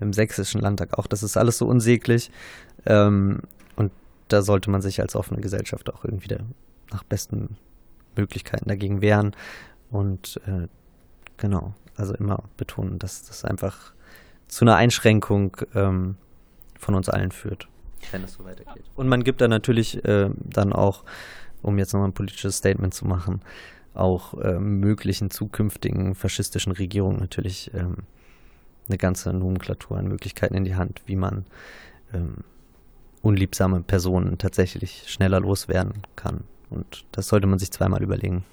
S3: im sächsischen Landtag auch. Das ist alles so unsäglich. Ähm, und da sollte man sich als offene Gesellschaft auch irgendwie da nach besten Möglichkeiten dagegen wehren. Und äh, genau, also immer betonen, dass das einfach zu einer Einschränkung ähm, von uns allen führt, wenn es so weitergeht. Und man gibt da natürlich äh, dann auch um jetzt nochmal ein politisches Statement zu machen, auch äh, möglichen zukünftigen faschistischen Regierungen natürlich ähm, eine ganze Nomenklatur an Möglichkeiten in die Hand, wie man ähm, unliebsame Personen tatsächlich schneller loswerden kann. Und das sollte man sich zweimal überlegen.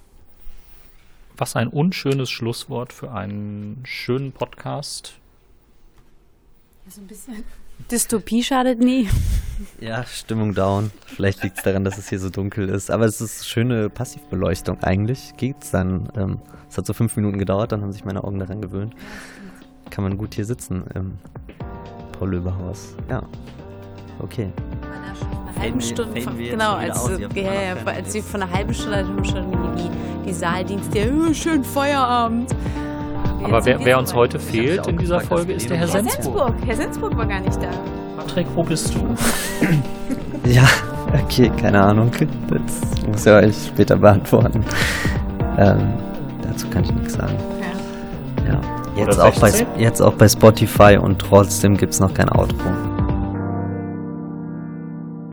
S1: Was ein unschönes Schlusswort für einen schönen Podcast.
S2: Ja, so ein bisschen Dystopie schadet nie.
S3: Ja, Stimmung down. Vielleicht liegt es daran, dass es hier so dunkel ist. Aber es ist schöne Passivbeleuchtung eigentlich. Geht's dann. Ähm, es hat so fünf Minuten gedauert, dann haben sich meine Augen daran gewöhnt. Kann man gut hier sitzen im Paul Löberhaus. Ja. Okay.
S2: Halben Stunde von, genau, als, aus, ja, ja, als sie von einer halben Stunde schon die, die Saaldienste, schön Feierabend.
S1: Aber wer, wer uns heute fehlt in dieser Folge ist der Herr Sensburg.
S2: Herr Sensburg war gar nicht da.
S1: Patrick, wo bist du? [laughs]
S3: ja, okay, keine Ahnung. Das muss ihr euch später beantworten. Ähm, dazu kann ich nichts sagen. Ja. Jetzt auch, bei, jetzt auch bei Spotify und trotzdem gibt es noch kein Outro.